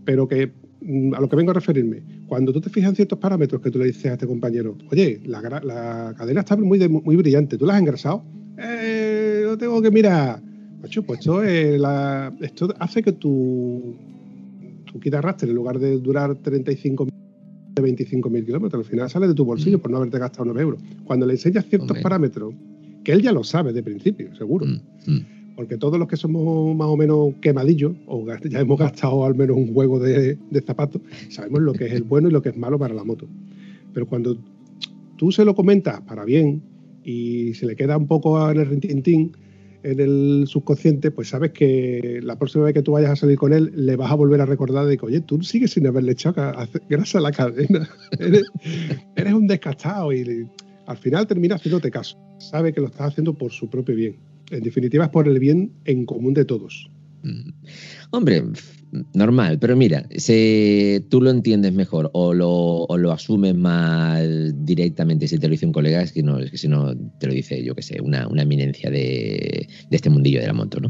pero que mm, a lo que vengo a referirme, cuando tú te fijas en ciertos parámetros que tú le dices a este compañero, oye, la, cadena está muy, muy brillante, ¿tú la has engrasado? Eh, lo tengo que mirar. Macho, pues esto, esto hace que tu, tu kit arrastre, en lugar de durar 35 de 25 mil kilómetros, al final sale de tu bolsillo mm. por no haberte gastado 9 euros. Cuando le enseñas ciertos parámetros, que él ya lo sabe de principio, seguro. Mm, porque todos los que somos más o menos quemadillos, o ya hemos gastado al menos un juego de, zapatos, sabemos lo que es el bueno y lo que es malo para la moto. Pero cuando tú se lo comentas para bien y se le queda un poco en el rintintín, en el subconsciente, pues sabes que la próxima vez que tú vayas a salir con él, le vas a volver a recordar de que, oye, tú sigues sin haberle echado grasa a la cadena. eres, eres, un descastado y al final termina haciéndote caso. Sabe que lo estás haciendo por su propio bien. En definitiva, es por el bien en común de todos. Mm. Hombre, normal, pero mira, si tú lo entiendes mejor o lo, lo asumes más directamente si te lo dice un colega, es que, no, es que si no te lo dice, yo que sé, una, una eminencia de, de este mundillo de la moto, ¿no?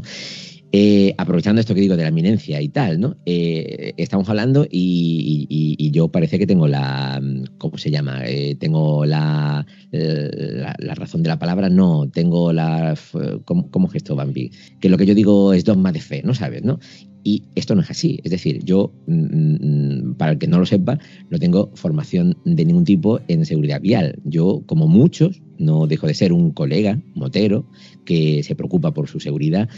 Eh, aprovechando esto que digo de la eminencia y tal, ¿no? Eh, estamos hablando y, yo parece que tengo la, ¿cómo se llama? Eh, tengo la, la, razón de la palabra, no, tengo la, ¿cómo, cómo es esto, Bambi? Que lo que yo digo es dogma de fe, ¿no sabes, no? Y esto no es así. Es decir, yo, mm, mm, para el que no lo sepa, no tengo formación de ningún tipo en seguridad vial. Yo, como muchos, no dejo de ser un colega motero que se preocupa por su seguridad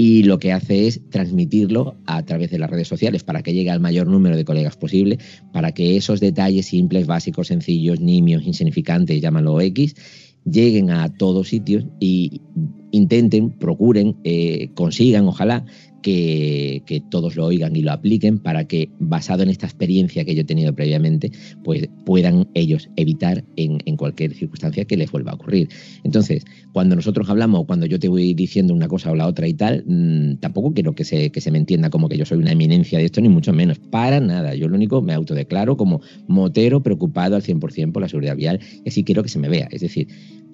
y lo que hace es transmitirlo a través de las redes sociales para que llegue al mayor número de colegas posible, para que esos detalles simples, básicos, sencillos, nimios, insignificantes, llámalo X, lleguen a todos sitios y intenten, procuren, eh, consigan, ojalá, que, todos lo oigan y lo apliquen para que, basado en esta experiencia que yo he tenido previamente, pues puedan ellos evitar en, cualquier circunstancia que les vuelva a ocurrir. Entonces, cuando nosotros hablamos, cuando yo te voy diciendo una cosa o la otra y tal, mm, tampoco quiero que se, que se me entienda como que yo soy una eminencia de esto, ni mucho menos. Para nada. Yo lo único me autodeclaro como motero preocupado al 100% por la seguridad vial y así quiero que se me vea. Es decir,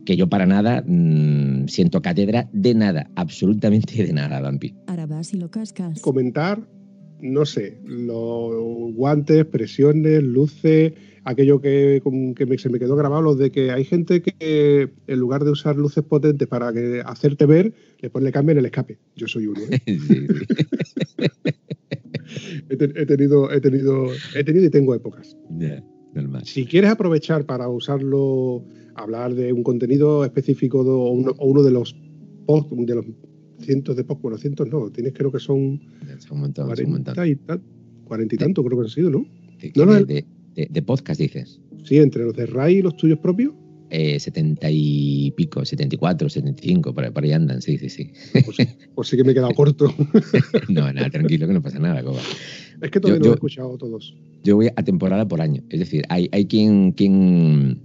que yo para nada mm, siento cátedra de nada, absolutamente de nada, Vampi. Ahora vas y lo cascas. Comentar no sé, los guantes, presiones, luces, aquello que, que se me quedó grabado, lo de que hay gente que en lugar de usar luces potentes para que hacerte ver, después le cambian el escape. Yo soy uno. ¿eh? he, tenido, he tenido, he tenido y tengo épocas. Si quieres aprovechar para usarlo, hablar de un contenido específico o uno, de los posts, de los cientos de posts, bueno, cientos no, tienes creo que son, montón, 40 y tal, 40 y tanto creo que han sido, ¿no? De, de, podcast dices. Sí, entre los de RAI y los tuyos propios. Eh, 70 y pico, 74, 75, por, por ahí andan, sí, sí, sí. Pues, pues sí que me he quedado corto. no, nada, tranquilo, que no pasa nada, Coba. Es que todavía no he escuchado todos. Yo voy a temporada por año. Es decir, hay, hay quien, quien,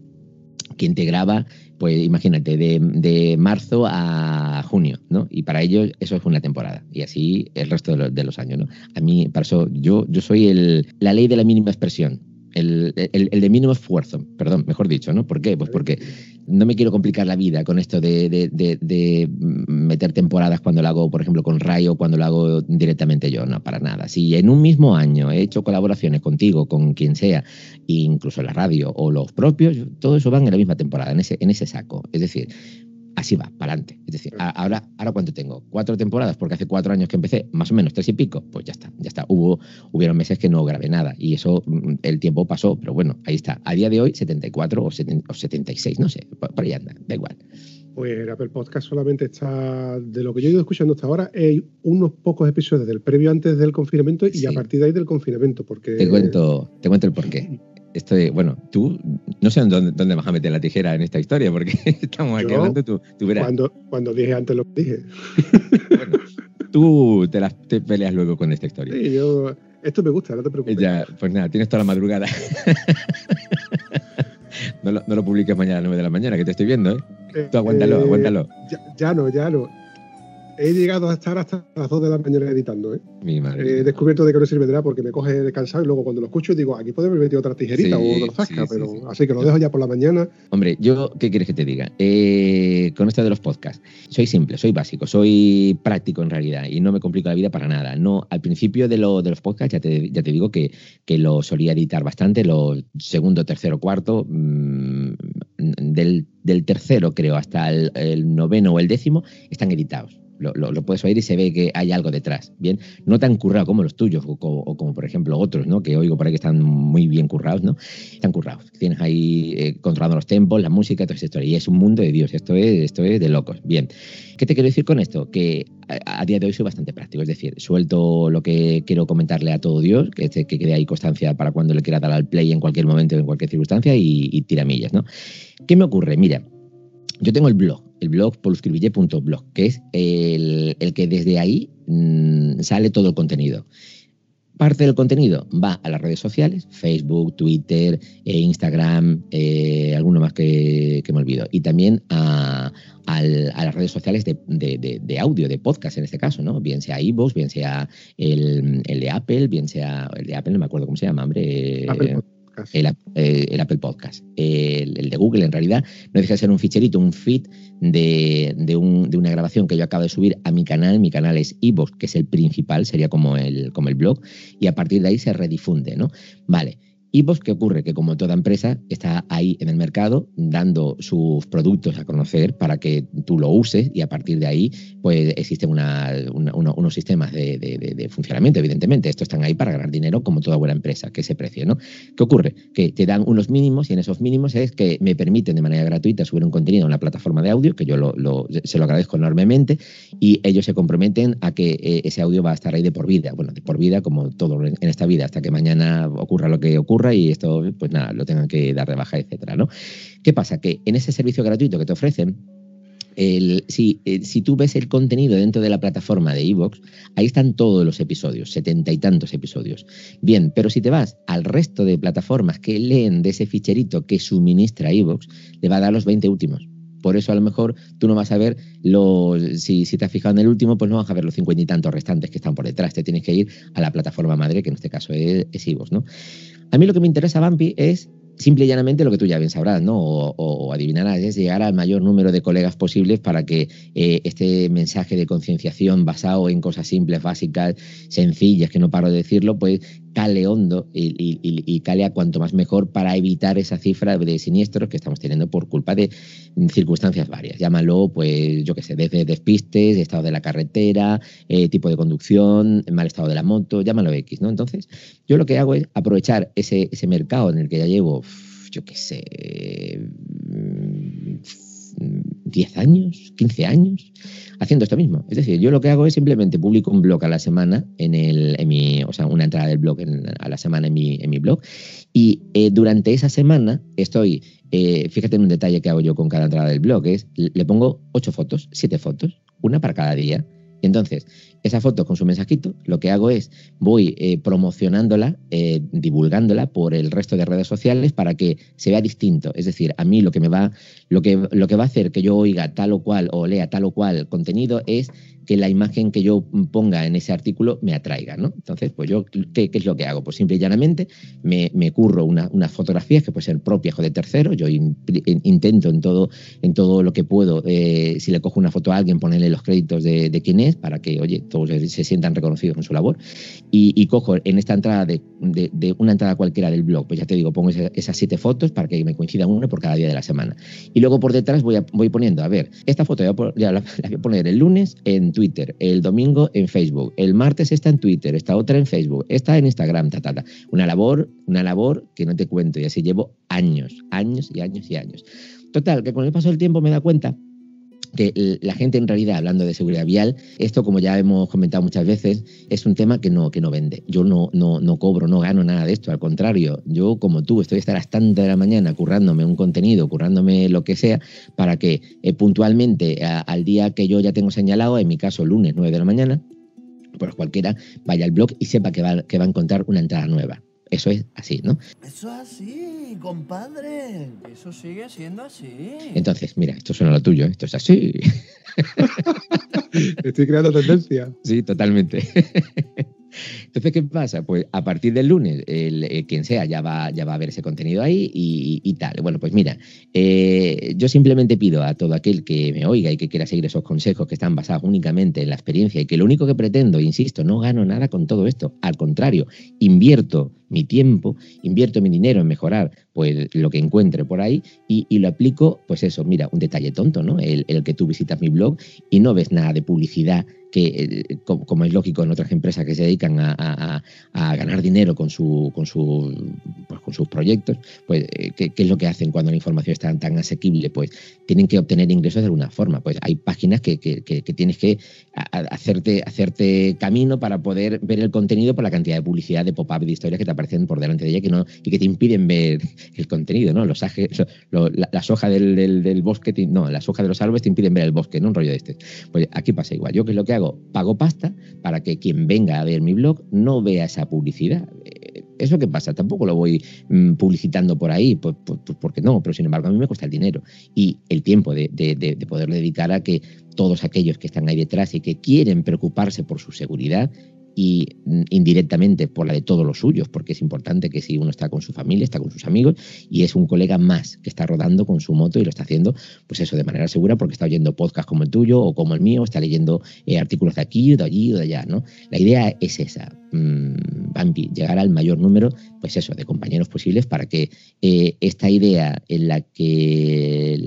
quien te graba, pues imagínate, de, de, marzo a junio, ¿no? Y para ellos eso es una temporada. Y así el resto de los, de los años, ¿no? A mí, para eso, yo, yo soy el, la ley de la mínima expresión. El, de mínimo esfuerzo, perdón, mejor dicho, ¿no? ¿Por qué? Pues porque no me quiero complicar la vida con esto de, meter temporadas cuando lo hago, por ejemplo, con Ray o cuando lo hago directamente yo, no, para nada. Si en un mismo año he hecho colaboraciones contigo, con quien sea, incluso la radio o los propios, todo eso van en la misma temporada, en ese, en ese saco. Es decir, así va, para adelante. Es decir, ahora, ahora cuánto tengo? Cuatro temporadas, porque hace cuatro años que empecé, más o menos tres y pico, pues ya está, ya está. Hubo, hubieron meses que no grabé nada y eso, mm, el tiempo pasó, pero bueno, ahí está. A día de hoy, 74 o, 76, no sé, por, ahí anda, da igual. Pues Apple Podcast solamente está, de lo que yo he ido escuchando hasta ahora, hay unos pocos episodios del previo antes del confinamiento y a partir de ahí del confinamiento, porque... Te cuento, te cuento el porqué. Estoy, bueno, tú, no sé dónde, dónde, vas a meter la tijera en esta historia, porque estamos aquí hablando, tú, tú verás. Cuando, cuando dije antes lo que dije. Bueno, tú te las te peleas luego con esta historia. Sí, yo, esto me gusta, no te preocupes. Ya, pues nada, tienes toda la madrugada. no, lo, no lo publiques mañana a las 9 de la mañana, que te estoy viendo, ¿eh? eh tú aguántalo, eh, aguántalo. Ya, ya no, ya no he llegado a estar hasta las 2 de la mañana editando. ¿eh? Mi madre. He descubierto de que no sirve de nada porque me coge descansado y luego cuando lo escucho digo, aquí puede haber metido otra tijerita o otra zasca, pero así que lo dejo ya por la mañana. Hombre, yo, ¿qué quieres que te diga? Eh, con esto de los podcasts, soy simple, soy básico, soy práctico en realidad y no me complico la vida para nada. No, al principio de, lo, de los podcasts ya te, ya te digo que, que lo solía editar bastante, lo segundo, tercero, cuarto, mmm, del, del, tercero creo hasta el, el noveno o el décimo están editados lo, puedes oír y se ve que hay algo detrás. Bien, no tan currado como los tuyos o como, por ejemplo otros, ¿no? Que oigo por ahí que están muy bien currados, ¿no? Están currados. Tienes ahí eh, controlando los tempos, la música, toda esa historia. Y es un mundo de Dios. Esto es, esto es de locos. Bien. ¿Qué te quiero decir con esto? Que a, día de hoy soy bastante práctico. Es decir, suelto lo que quiero comentarle a todo Dios, que, que quede ahí constancia para cuando le quiera dar al play en cualquier momento, en cualquier circunstancia y, y tiramillas, ¿no? ¿Qué me ocurre? Mira, yo tengo el blog, el blog poluscribille.blog, que es el, que desde ahí mm, sale todo el contenido. Parte del contenido va a las redes sociales, Facebook, Twitter, eh, Instagram, eh, alguno más que, me olvido, y también a, las redes sociales de, audio, de podcast en este caso, ¿no? Bien sea iVoox, bien sea el, de Apple, bien sea el de Apple, no me acuerdo cómo se llama, hombre. Eh, el, Apple Podcast. El, de Google, en realidad, no deja de ser un ficherito, un feed de, una grabación que yo acabo de subir a mi canal. Mi canal es iVoox, que es el principal, sería como el, como el blog, y a partir de ahí se redifunde, ¿no? Vale. Y pues, ¿qué ocurre? Que como toda empresa está ahí en el mercado dando sus productos a conocer para que tú lo uses y a partir de ahí pues existen unos sistemas de, funcionamiento, evidentemente. Estos están ahí para ganar dinero como toda buena empresa, que se precio, ¿no? ¿Qué ocurre? Que te dan unos mínimos y en esos mínimos es que me permiten de manera gratuita subir un contenido a una plataforma de audio, que yo se lo agradezco enormemente, y ellos se comprometen a que eh, ese audio va a estar ahí de por vida. Bueno, de por vida como todo en esta vida, hasta que mañana ocurra lo que ocurra y esto, pues nada, lo tengan que dar de baja, etcétera, ¿no? ¿Qué pasa? Que en ese servicio gratuito que te ofrecen, el, si, eh, si, tú ves el contenido dentro de la plataforma de Evox, ahí están todos los episodios, setenta y tantos episodios. Bien, pero si te vas al resto de plataformas que leen de ese ficherito que suministra Evox, le va a dar los 20 últimos. Por eso a lo mejor tú no vas a ver los, si, si te has fijado en el último, pues no vas a ver los cincuenta y tantos restantes que están por detrás. Te tienes que ir a la plataforma madre, que en este caso es, es ¿no? A mí lo que me interesa, Bambi, es simple y llanamente lo que tú ya bien sabrás, ¿no? O, adivinarás, es llegar al mayor número de colegas posibles para que eh, este mensaje de concienciación basado en cosas simples, básicas, sencillas, que no paro de decirlo, pues cale hondo y, cale a cuanto más mejor para evitar esa cifra de siniestros que estamos teniendo por culpa de circunstancias varias. Llámalo, pues, yo qué sé, desde despistes, estado de la carretera, eh, tipo de conducción, mal estado de la moto, llámalo X, ¿no? Entonces, yo lo que hago es aprovechar ese, ese mercado en el que ya llevo, yo qué sé, 10 años, 15 años, haciendo esto mismo. Es decir, yo lo que hago es simplemente publico un blog a la semana en el, en mi, o sea, una entrada del blog a la semana en mi, en mi blog. Y eh, durante esa semana estoy, eh, fíjate en un detalle que hago yo con cada entrada del blog, es le pongo ocho fotos, siete fotos, una para cada día. Entonces, esa foto con su mensajito, lo que hago es voy eh, promocionándola, eh, divulgándola por el resto de redes sociales para que se vea distinto. Es decir, a mí lo que me va, lo que, lo que va a hacer que yo oiga tal o cual o lea tal o cual contenido es que la imagen que yo ponga en ese artículo me atraiga, ¿no? Entonces, pues yo, ¿qué, es lo que hago? Pues simple y llanamente me, curro unas una fotografías que puede ser propias o de tercero. Yo intento en todo, en todo lo que puedo, eh, si le cojo una foto a alguien, ponerle los créditos de quién es para que, oye, todos se sientan reconocidos en su labor. Y, cojo en esta entrada de, una entrada cualquiera del blog, pues ya te digo, pongo esas, siete fotos para que me coincidan una por cada día de la semana. Y luego por detrás voy, voy poniendo, a ver, esta foto ya, la, voy a poner el lunes en Twitter, el domingo en Facebook, el martes está en Twitter, esta otra en Facebook, esta en Instagram, ta, ta, ta. Una labor, una labor que no te cuento y así llevo años, años y años y años. Total, que con el paso del tiempo me da cuenta que la gente en realidad, hablando de seguridad vial, esto como ya hemos comentado muchas veces, es un tema que no, que no vende. Yo no, no, no cobro, no gano nada de esto, al contrario, yo como tú estoy hasta las tantas de la mañana currándome un contenido, currándome lo que sea, para que eh, puntualmente al día que yo ya tengo señalado, en mi caso lunes 9 de la mañana, pues cualquiera vaya al blog y sepa que va, que va a encontrar una entrada nueva. Eso es así, ¿no? Eso es así, compadre. Eso sigue siendo así. Entonces, mira, esto suena lo tuyo, esto es así. Estoy creando tendencia. Sí, totalmente. Entonces, ¿qué pasa? Pues a partir del lunes, el, eh, quien sea ya va, ya va a ver ese contenido ahí y, tal. Bueno, pues mira, eh, yo simplemente pido a todo aquel que me oiga y que quiera seguir esos consejos que están basados únicamente en la experiencia y que lo único que pretendo, insisto, no gano nada con todo esto. Al contrario, invierto mi tiempo, invierto mi dinero en mejorar pues lo que encuentre por ahí y, lo aplico, pues eso, mira, un detalle tonto, ¿no? El, el, que tú visitas mi blog y no ves nada de publicidad que, eh, como es lógico en otras empresas que se dedican a, ganar dinero con, su, con, su, pues, con sus proyectos, pues eh, ¿qué, es lo que hacen cuando la información está tan asequible? Pues tienen que obtener ingresos de alguna forma. Pues hay páginas que, tienes que hacerte, hacerte camino para poder ver el contenido por la cantidad de publicidad, de pop-up, de historias que te aparecen por delante de ella que no, y que te impiden ver el contenido, ¿no? Los las hojas del, bosque, no, las hojas de los árboles te impiden ver el bosque, ¿no? Un rollo de este. Pues aquí pasa igual. Yo, ¿qué es lo que pago pasta para que quien venga a ver mi blog no vea esa publicidad. Eh, ¿Eso qué pasa? Tampoco lo voy mm, publicitando por ahí, pues, pues, pues, porque no, pero sin embargo a mí me cuesta el dinero y el tiempo de, de poder dedicar a que todos aquellos que están ahí detrás y que quieren preocuparse por su seguridad y mm, indirectamente por la de todos los suyos, porque es importante que si uno está con su familia, está con sus amigos y es un colega más que está rodando con su moto y lo está haciendo, pues eso, de manera segura, porque está oyendo podcast como el tuyo o como el mío, está leyendo eh, artículos de aquí, de allí o de allá, ¿no? La idea es esa, llegar al mayor número, pues eso, de compañeros posibles para que eh, esta idea en la que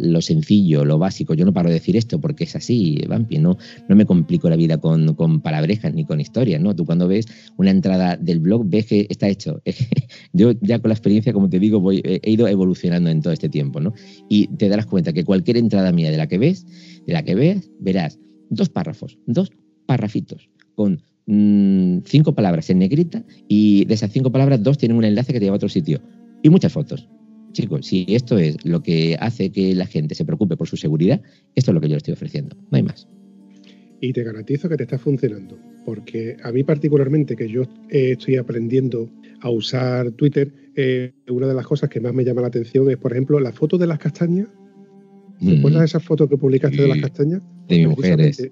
lo sencillo, lo básico, yo no paro de decir esto porque es así, Bambi, no, no me complico la vida con, palabrejas ni con historias, ¿no? Tú cuando ves una entrada del blog ves que está hecho. Yo ya con la experiencia, como te digo, he ido evolucionando en todo este tiempo, ¿no? Y te darás cuenta que cualquier entrada mía de la que ves, de la que ves, verás dos párrafos, dos párrafitos con mm, cinco palabras en negrita y de esas cinco palabras dos tienen un enlace que te lleva a otro sitio y muchas fotos. Chicos, si esto es lo que hace que la gente se preocupe por su seguridad, esto es lo que yo le estoy ofreciendo. No hay más y te garantizo que te está funcionando. Porque a mí particularmente, que yo eh, estoy aprendiendo a usar Twitter, eh, una de las cosas que más me llama la atención es, por ejemplo, la foto de las castañas. ¿Recuerdas mm. esas fotos que publicaste de las castañas? De mis mujeres.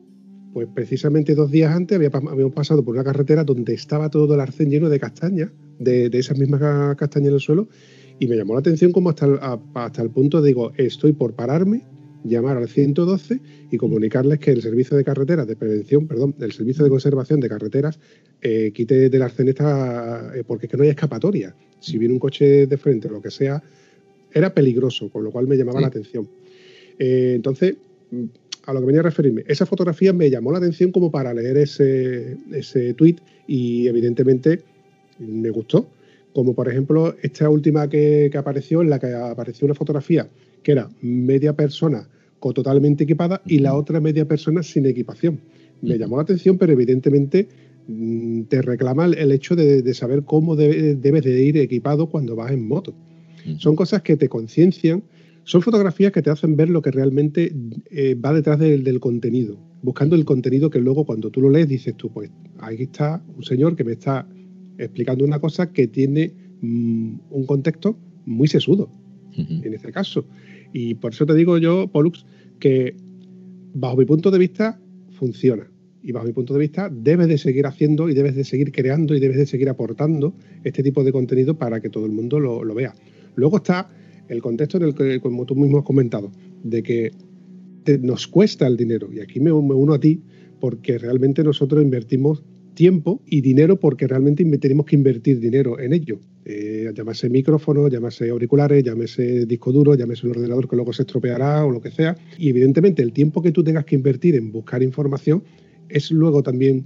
Pues precisamente dos días antes habíamos pasado por una carretera donde estaba todo el arcén lleno de castañas, de, de esas mismas castañas en el suelo, Y me llamó la atención como hasta el, hasta el punto de digo, estoy por pararme, llamar al 112 y comunicarles que el servicio de carreteras de prevención, perdón, el servicio de conservación de carreteras eh, quite de la arceneta eh, porque es que no hay escapatoria. Si viene un coche de frente o lo que sea, era peligroso, con lo cual me llamaba la atención. Eh, entonces, a lo que venía a referirme, esa fotografía me llamó la atención como para leer ese, ese tweet y evidentemente me gustó. Como por ejemplo esta última que, apareció, en la que apareció una fotografía que era media persona con totalmente equipada y la otra media persona sin equipación. Me llamó la atención, pero evidentemente mm, te reclama el hecho de, saber cómo debes de ir equipado cuando vas en moto. Son cosas que te conciencian son fotografías que te hacen ver lo que realmente eh, va detrás del, contenido, buscando el contenido que luego cuando tú lo lees dices tú, pues ahí está un señor que me está explicando una cosa que tiene mm, un contexto muy sesudo, en este caso. Y por eso te digo yo, Pollux, que bajo mi punto de vista funciona. Y bajo mi punto de vista debes de seguir haciendo y debes de seguir creando y debes de seguir aportando este tipo de contenido para que todo el mundo lo, lo vea. Luego está el contexto en el que, como tú mismo has comentado, de que nos cuesta el dinero. Y aquí me, uno a ti porque realmente nosotros invertimos tiempo y dinero porque realmente tenemos que invertir dinero en ello. Eh, micrófono, llámase auriculares, llámese disco duro, llámese un ordenador que luego se estropeará o lo que sea. Y evidentemente el tiempo que tú tengas que invertir en buscar información es luego también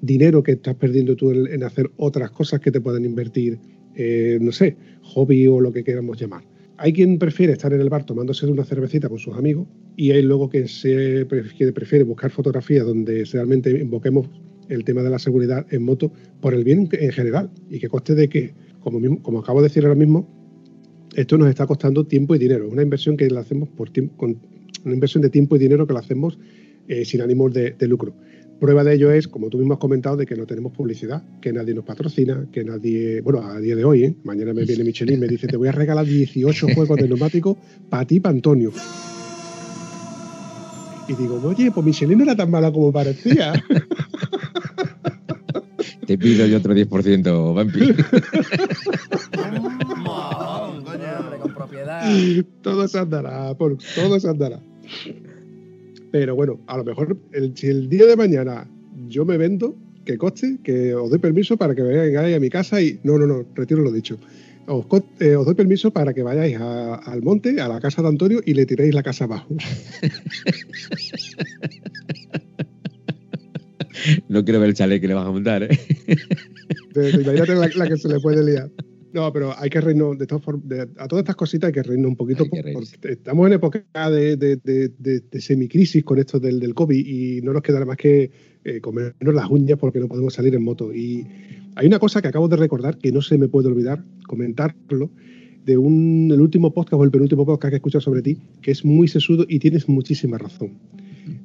dinero que estás perdiendo tú en, hacer otras cosas que te pueden invertir, eh, no sé, hobby o lo que queramos llamar hay quien prefiere estar en el bar tomándose una cervecita con sus amigos y hay luego quien se prefiere, buscar fotografías donde realmente invoquemos el tema de la seguridad en moto por el bien en general y que coste de que, como, como acabo de decir ahora mismo, esto nos está costando tiempo y dinero. Una inversión que la hacemos por tiempo, con una inversión de tiempo y dinero que la hacemos eh, sin ánimos de lucro. Prueba de ello es, como tú mismo has comentado, de que no tenemos publicidad, que nadie nos patrocina, que nadie, bueno, a día de hoy, ¿eh? mañana me viene Michelin y me dice, te voy a regalar 18 juegos de neumáticos para ti, para Antonio. Y digo, oye, pues Michelin no era tan mala como parecía. Te pido yo otro 10%, Vampi. con propiedad. Todo se andará, todo se andará. Pero bueno, a lo mejor si el día de mañana yo me vendo, que coste, que os doy permiso para que vengáis a mi casa y. No, no, no, retiro lo dicho. Os, eh, doy permiso para que vayáis al monte, a la casa de Antonio y le tiréis la casa abajo. no quiero ver el chalet que le vas a montar, ¿eh? imagínate la, que se le puede liar. No, pero hay que reírnos, de todas formas, a todas estas cositas hay que reírnos un poquito, porque estamos en época de, de, de, semicrisis con esto del, del, COVID y no nos queda más que eh, comernos las uñas porque no podemos salir en moto. Y hay una cosa que acabo de recordar que no se me puede olvidar comentarlo, de un, el último podcast o el penúltimo podcast que he escuchado sobre ti, que es muy sesudo y tienes muchísima razón.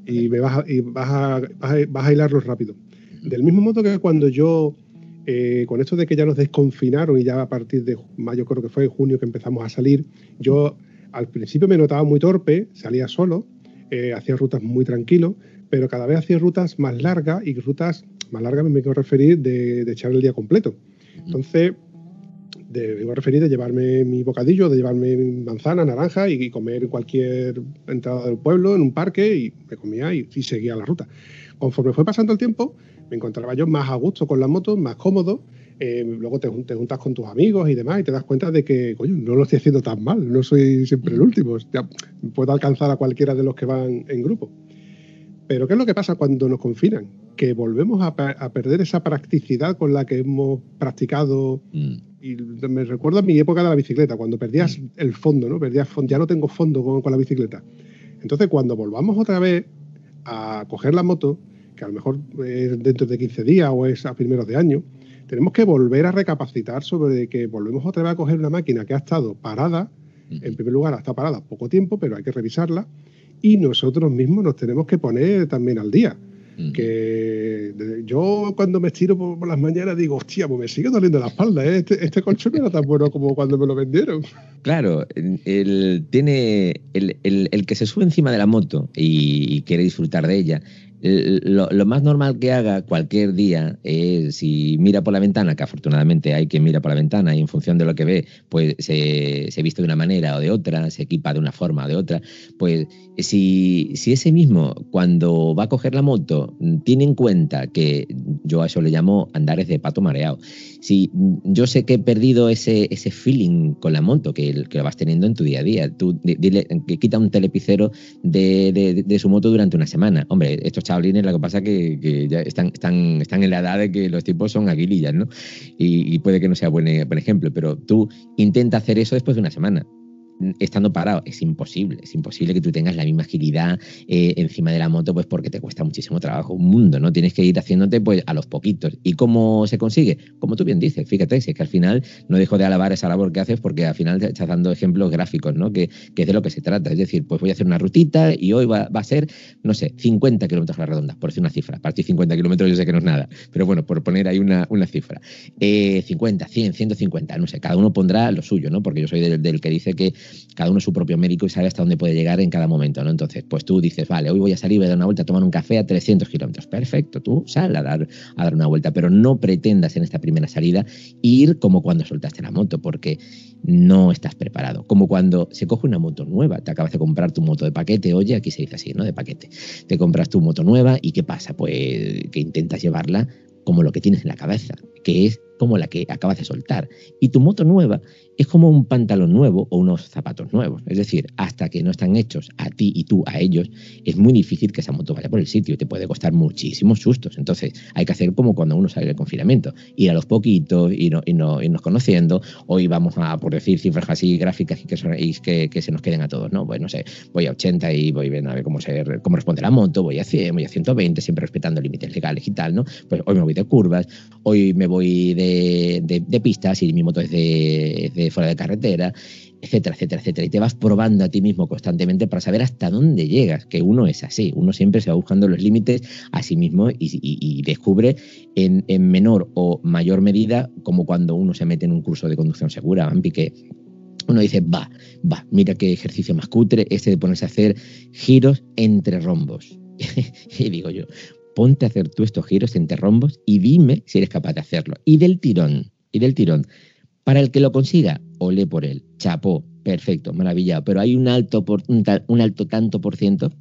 Y, me vas, a, y vas, a, vas, a, vas a hilarlo rápido. Del mismo modo que cuando yo eh, con esto de que ya nos desconfinaron y ya a partir de mayo, creo que fue en junio que empezamos a salir, yo al principio me notaba muy torpe, salía solo, eh, hacía rutas muy tranquilo, pero cada vez hacía rutas más largas y rutas más largas me quiero referir de, echar el día completo. Entonces, de, me voy a referir de llevarme mi bocadillo, de llevarme manzana, naranja y, comer en cualquier entrada del pueblo, en un parque, y me comía y seguía la ruta. Conforme fue pasando el tiempo, me encontraba yo más a gusto con la moto, más cómodo. Eh, luego te, juntas con tus amigos y demás y te das cuenta de que, coño, no lo estoy haciendo tan mal, no soy siempre el último, puedo alcanzar a cualquiera de los que van en grupo. Pero ¿qué es lo que pasa cuando nos confinan? Que volvemos a, perder esa practicidad con la que hemos practicado. Mm. Y me recuerdo a mi época de la bicicleta, cuando perdías mm. el fondo, ¿no? Perdías ya no tengo fondo con, con la bicicleta. Entonces, cuando volvamos otra vez a coger la moto, que a lo mejor es dentro de 15 días o es a primeros de año, tenemos que volver a recapacitar sobre que volvemos otra vez a coger una máquina que ha estado parada, en primer lugar ha estado parada poco tiempo, pero hay que revisarla, y nosotros mismos nos tenemos que poner también al día. Que yo cuando me estiro por, las mañanas digo, hostia, pues me sigue doliendo la espalda, ¿eh? este, este, colchón no era tan bueno como cuando me lo vendieron. Claro, el, tiene el, el, que se sube encima de la moto y, quiere disfrutar de ella, lo, más normal que haga cualquier día es si mira por la ventana, que afortunadamente hay quien mira por la ventana y en función de lo que ve, pues se, se viste de una manera o de otra, se equipa de una forma o de otra, pues si, si ese mismo cuando va a coger la moto tiene en cuenta que yo a eso le llamo andares de pato mareado, si yo sé que he perdido ese, ese feeling con la moto que, que lo vas teniendo en tu día a día, tú dile que quita un telepicero de, de, su moto durante una semana, hombre, estos chavalines, lo que pasa que, que ya están, están, están en la edad de que los tipos son aguilillas, ¿no? Y, puede que no sea buen, buen ejemplo, pero tú intenta hacer eso después de una semana estando parado. Es imposible, es imposible que tú tengas la misma agilidad eh, encima de la moto, pues porque te cuesta muchísimo trabajo, un mundo, ¿no? Tienes que ir haciéndote pues a los poquitos. ¿Y cómo se consigue? Como tú bien dices, fíjate, si es que al final no dejo de alabar esa labor que haces porque al final te estás dando ejemplos gráficos, ¿no? Que, que es de lo que se trata. Es decir, pues voy a hacer una rutita y hoy va, a ser, no sé, 50 kilómetros a la redonda, por decir una cifra. Partir 50 kilómetros yo sé que no es nada, pero bueno, por poner ahí una, una cifra. 50, 100, 150, no sé, cada uno pondrá lo suyo, ¿no? Porque yo soy del, del que dice que cada uno es su propio médico y sabe hasta dónde puede llegar en cada momento, ¿no? Entonces, pues tú dices, vale, hoy voy a salir, voy a dar una vuelta a tomar un café a 300 kilómetros. Perfecto, tú sal a dar, a dar una vuelta, pero no pretendas en esta primera salida ir como cuando soltaste la moto, porque no estás preparado. Como cuando se coge una moto nueva, te acabas de comprar tu moto de paquete, oye, aquí se dice así, ¿no? De paquete. Te compras tu moto nueva y ¿qué pasa? Pues que intentas llevarla como lo que tienes en la cabeza, que es como la que acabas de soltar. Y tu moto nueva es como un pantalón nuevo o unos zapatos nuevos. Es decir, hasta que no están hechos a ti y tú a ellos, es muy difícil que esa moto vaya por el sitio te puede costar muchísimos sustos. Entonces, hay que hacer como cuando uno sale del confinamiento, ir a los poquitos, y no, y no, irnos conociendo. Hoy vamos a, por decir cifras así gráficas y que, que, se nos queden a todos, ¿no? Pues no sé, voy a 80 y voy a ver cómo, se, cómo responde la moto, voy a 100, voy a 120, siempre respetando límites legales y tal, ¿no? Pues hoy me voy de curvas, hoy me voy de de, pistas y mi moto es de, fuera de carretera, etcétera, etcétera, etcétera. Y te vas probando a ti mismo constantemente para saber hasta dónde llegas, que uno es así, uno siempre se va buscando los límites a sí mismo y, descubre en, menor o mayor medida como cuando uno se mete en un curso de conducción segura, Vampi, que uno dice, va, va, mira qué ejercicio más cutre, este de ponerse a hacer giros entre rombos. y digo yo, ponte a hacer tú estos giros entre rombos y dime si eres capaz de hacerlo. Y del tirón, y del tirón. Para el que lo consiga, ole por él, chapó, perfecto, maravillado. Pero hay un alto, un alto tanto por ciento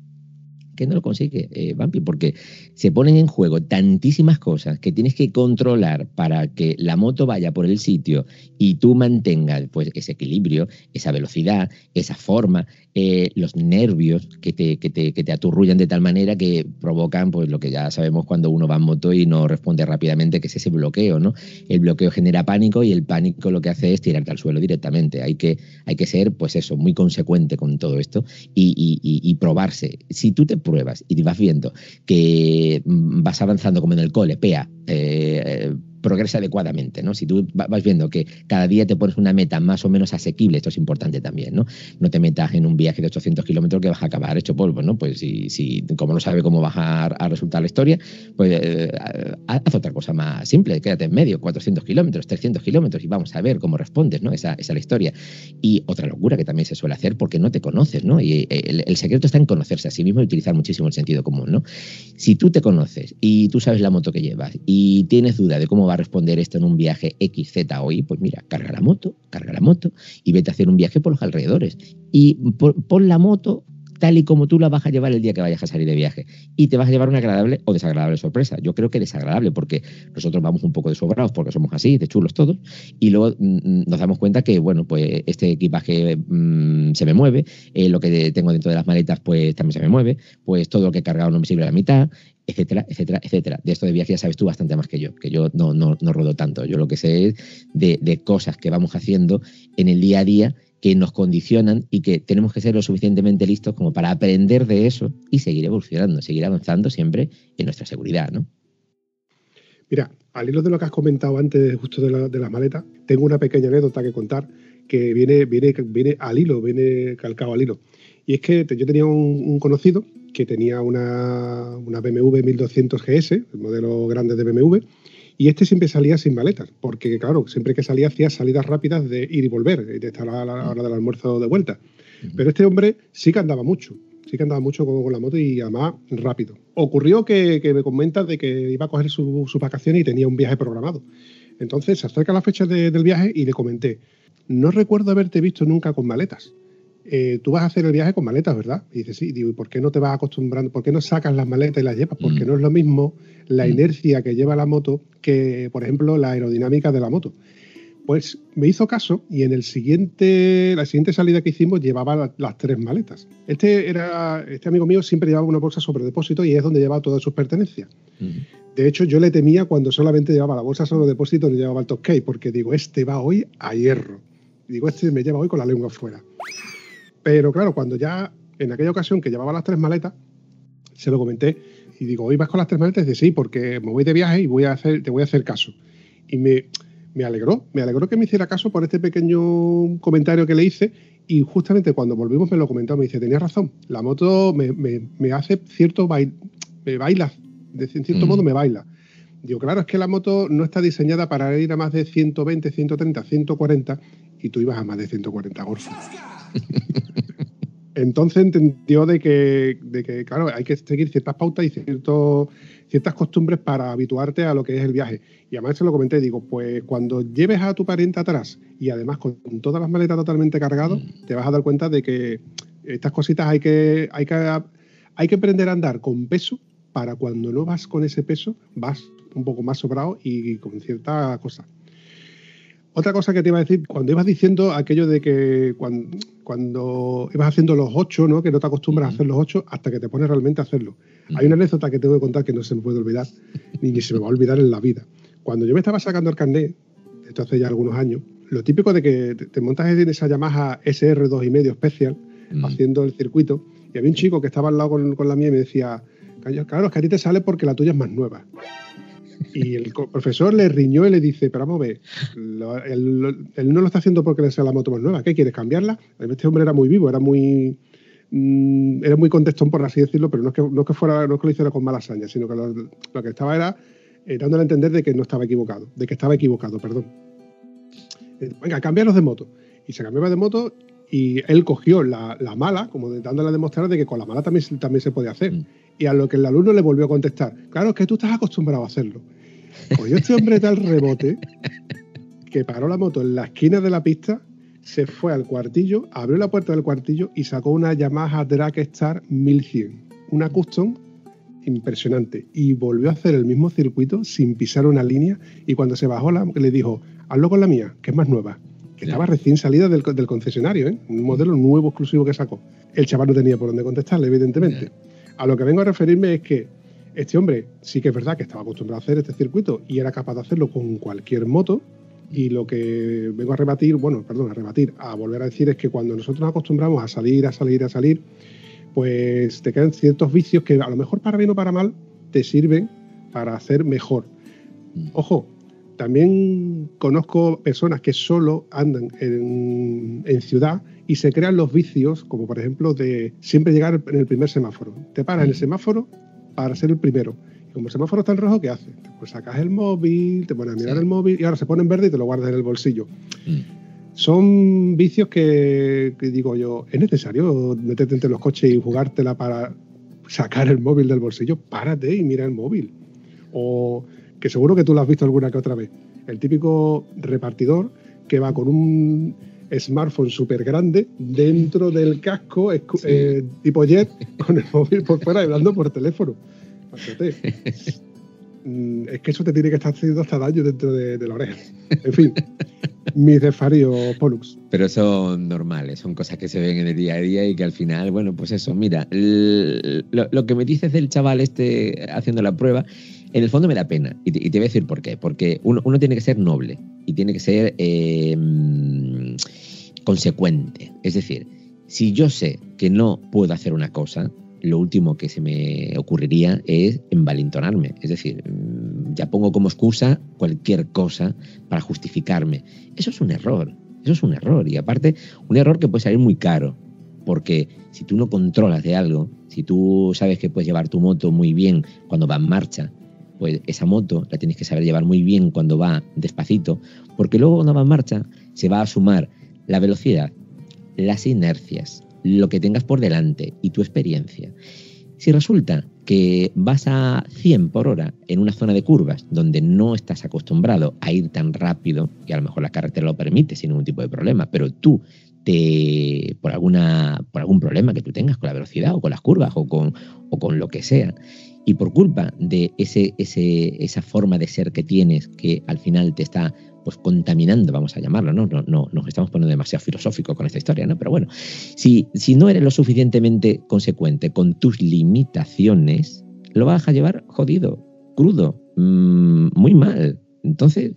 que no lo consigue, eh, porque se ponen en juego tantísimas cosas que tienes que controlar para que la moto vaya por el sitio y tú mantengas pues, ese equilibrio, esa velocidad, esa forma, eh, los nervios que te, que, te, que te aturrullan de tal manera que provocan pues, lo que ya sabemos cuando uno va en moto y no responde rápidamente, que es ese bloqueo. ¿no? El bloqueo genera pánico y el pánico lo que hace es tirarte al suelo directamente. Hay que, hay que ser, pues eso, muy consecuente con todo esto y, y probarse. Si tú te pruebas y vas viendo que mm, vas avanzando como en el cole, PEA, eh, progresa adecuadamente, ¿no? Si tú vas viendo que cada día te pones una meta más o menos asequible, esto es importante también, ¿no? No te metas en un viaje de 800 kilómetros que vas a acabar hecho polvo, ¿no? Pues si, si como no sabe cómo va a, resultar la historia, pues eh, haz otra cosa más simple, quédate en medio, 400 kilómetros, 300 kilómetros y vamos a ver cómo respondes, ¿no? Esa, es la historia. Y otra locura que también se suele hacer porque no te conoces, ¿no? Y eh, el, el secreto está en conocerse a sí mismo y utilizar muchísimo el sentido común, ¿no? Si tú te conoces y tú sabes la moto que llevas y tienes duda de cómo va a responder esto en un viaje XZ hoy, pues mira, carga la moto, carga la moto y vete a hacer un viaje por los alrededores. Y pon la moto tal y como tú la vas a llevar el día que vayas a salir de viaje. Y te vas a llevar una agradable o desagradable sorpresa. Yo creo que desagradable porque nosotros vamos un poco de sobrados porque somos así, de chulos todos, y luego mm, mm, nos damos cuenta que, bueno, pues este equipaje mm, se me mueve, eh, lo que tengo dentro de las maletas pues también se me mueve, pues todo lo que he cargado no me sirve a la mitad, etcétera, etcétera, etcétera. De esto de viaje ya sabes tú bastante más que yo, que yo no, no, no rodo tanto. Yo lo que sé es de, de, cosas que vamos haciendo en el día a día que nos condicionan y que tenemos que ser lo suficientemente listos como para aprender de eso y seguir evolucionando, seguir avanzando siempre en nuestra seguridad, ¿no? Mira, al hilo de lo que has comentado antes, justo de, la, de las maletas, tengo una pequeña anécdota que contar que viene, viene, viene al hilo, viene calcado al hilo. Y es que yo tenía un, conocido que tenía una, una, BMW 1200 GS, el modelo grande de BMW, y este siempre salía sin maletas, porque claro, siempre que salía hacía salidas rápidas de ir y volver, de estar a la hora del almuerzo de vuelta. Pero este hombre sí que andaba mucho. sí que andaba mucho con, la moto y además rápido. Ocurrió que, me comentas de que iba a coger sus su vacaciones y tenía un viaje programado. Entonces se acerca la fecha del viaje y le comenté, no recuerdo haberte visto nunca con maletas. Eh, tú vas a hacer el viaje con maletas, ¿verdad? Y dice, sí, digo, ¿y por qué no te vas acostumbrando? ¿Por qué no sacas las maletas y las llevas? Porque mm. no es lo mismo la mm. inercia que lleva la moto que, por ejemplo, la aerodinámica de la moto. Pues me hizo caso y en el siguiente, la siguiente salida que hicimos llevaba las tres maletas. Este, era, este amigo mío siempre llevaba una bolsa sobre depósito y es donde llevaba todas sus pertenencias. De hecho, yo le temía cuando solamente llevaba la bolsa sobre depósito y no llevaba el top porque digo, este va hoy a hierro. Digo, este me lleva hoy con la lengua afuera. Pero claro, cuando ya en aquella ocasión que llevaba las tres maletas, se lo comenté y digo, ¿hoy vas con las tres maletas? Y dice, sí, porque me voy de viaje y voy a hacer, te voy a hacer caso. Y me, me alegró, me alegró que me hiciera caso por este pequeño comentario que le hice y justamente cuando volvimos me lo comentó, me dice, tenías razón, la moto me, hace cierto baile, me baila, de cierto mm. modo me baila. Digo, claro, es que la moto no está diseñada para ir a más de 120, 130, 140 y tú ibas a más de 140 gorfos. Entonces entendió de que, de que, claro, hay que seguir ciertas pautas y ciertas costumbres para habituarte a lo que es el viaje. Y además se lo comenté, digo, pues cuando lleves a tu pariente atrás y además con todas las maletas totalmente cargadas, mm. te vas a dar cuenta de que estas cositas hay que, hay que, hay que aprender a andar con peso para cuando no vas con ese peso, vas un poco más sobrado y con cierta cosa. Otra cosa que te iba a decir, cuando ibas diciendo aquello de que cuando, ibas haciendo los ocho, ¿no? que no te acostumbras a hacer los ocho hasta que te pones realmente a hacerlo. Hay una anécdota que tengo que contar que no se me puede olvidar, ni, se me va a olvidar en la vida. Cuando yo me estaba sacando el carnet, esto hace ya algunos años, lo típico de que te montas en esa Yamaha SR2,5 Special, haciendo el circuito, y había un chico que estaba al lado con, con la mía y me decía, claro, es que a ti te sale porque la tuya es más nueva. Y el profesor le riñó y le dice, pero vamos a ver, él, no lo está haciendo porque le sea la moto más nueva, ¿qué quieres cambiarla? Este hombre era muy vivo, era muy mm, era muy contestón por así decirlo, pero no es que, no que fuera, no que lo hiciera con mala sino que lo, que estaba era eh, dándole a entender de que no estaba equivocado, de que estaba equivocado, perdón. Eh, venga, cambiaros de moto. Y se cambiaba de moto y él cogió la, mala, como dándole a demostrar de que con la mala también, también se puede hacer. Mm. Y a lo que el alumno le volvió a contestar, claro, es que tú estás acostumbrado a hacerlo. Pues este hombre tal rebote que paró la moto en la esquina de la pista, se fue al cuartillo, abrió la puerta del cuartillo y sacó una Yamaha Dragstar 1100, una custom impresionante. Y volvió a hacer el mismo circuito sin pisar una línea. Y cuando se bajó, la, le dijo, hazlo con la mía, que es más nueva que estaba recién salida del, concesionario, ¿eh? un modelo nuevo exclusivo que sacó. El chaval no tenía por dónde contestarle, evidentemente. A lo que vengo a referirme es que este hombre sí que es verdad que estaba acostumbrado a hacer este circuito y era capaz de hacerlo con cualquier moto. Y lo que vengo a rebatir, bueno, perdón, a rebatir, a volver a decir es que cuando nosotros nos acostumbramos a salir, a salir, a salir, pues te quedan ciertos vicios que a lo mejor para bien o para mal te sirven para hacer mejor. Mm. Ojo, también conozco personas que solo andan en, en, ciudad y se crean los vicios, como por ejemplo de siempre llegar en el primer semáforo. Te paras en el semáforo para ser el primero. Y como el semáforo está en rojo, ¿qué haces? Pues sacas el móvil, te pones a mirar el móvil y ahora se pone en verde y te lo guardas en el bolsillo. Mm. Son vicios que, digo yo, ¿es necesario meterte entre los coches y jugártela para sacar el móvil del bolsillo? Párate y mira el móvil. O que seguro que tú lo has visto alguna que otra vez. El típico repartidor que va con un smartphone súper grande dentro del casco, eh, tipo jet, con el móvil por fuera y hablando por teléfono. Mm, es que eso te tiene que estar haciendo hasta daño dentro de, la oreja. En fin, mis desfaríos Pollux. Pero son normales, son cosas que se ven en el día a día y que al final, bueno, pues eso, mira, lo, que me dices del chaval este haciendo la prueba, en el fondo me da pena. Y te, voy a decir por qué. Porque uno, tiene que ser noble y tiene que ser eh, consecuente. Es decir, si yo sé que no puedo hacer una cosa, lo último que se me ocurriría es envalentonarme. Es decir, mm, ya pongo como excusa cualquier cosa para justificarme. Eso es un error. Eso es un error. Y aparte, un error que puede salir muy caro. Porque si tú no controlas de algo, si tú sabes que puedes llevar tu moto muy bien cuando va en marcha, pues esa moto la tienes que saber llevar muy bien cuando va despacito, porque luego cuando va en marcha se va a sumar la velocidad, las inercias, lo que tengas por delante y tu experiencia. Si resulta que vas a 100 por hora en una zona de curvas donde no estás acostumbrado a ir tan rápido, y a lo mejor la carretera lo permite sin ningún tipo de problema, pero tú te, por, alguna, por algún problema que tú tengas con la velocidad o con las curvas o con, o con lo que sea, y por culpa de ese, esa forma de ser que tienes que al final te está pues contaminando, vamos a llamarlo, ¿no? No, no nos estamos poniendo demasiado filosófico con esta historia, ¿no? Pero bueno, si, si no eres lo suficientemente consecuente con tus limitaciones, lo vas a llevar jodido, crudo, mmm, muy mal. Entonces,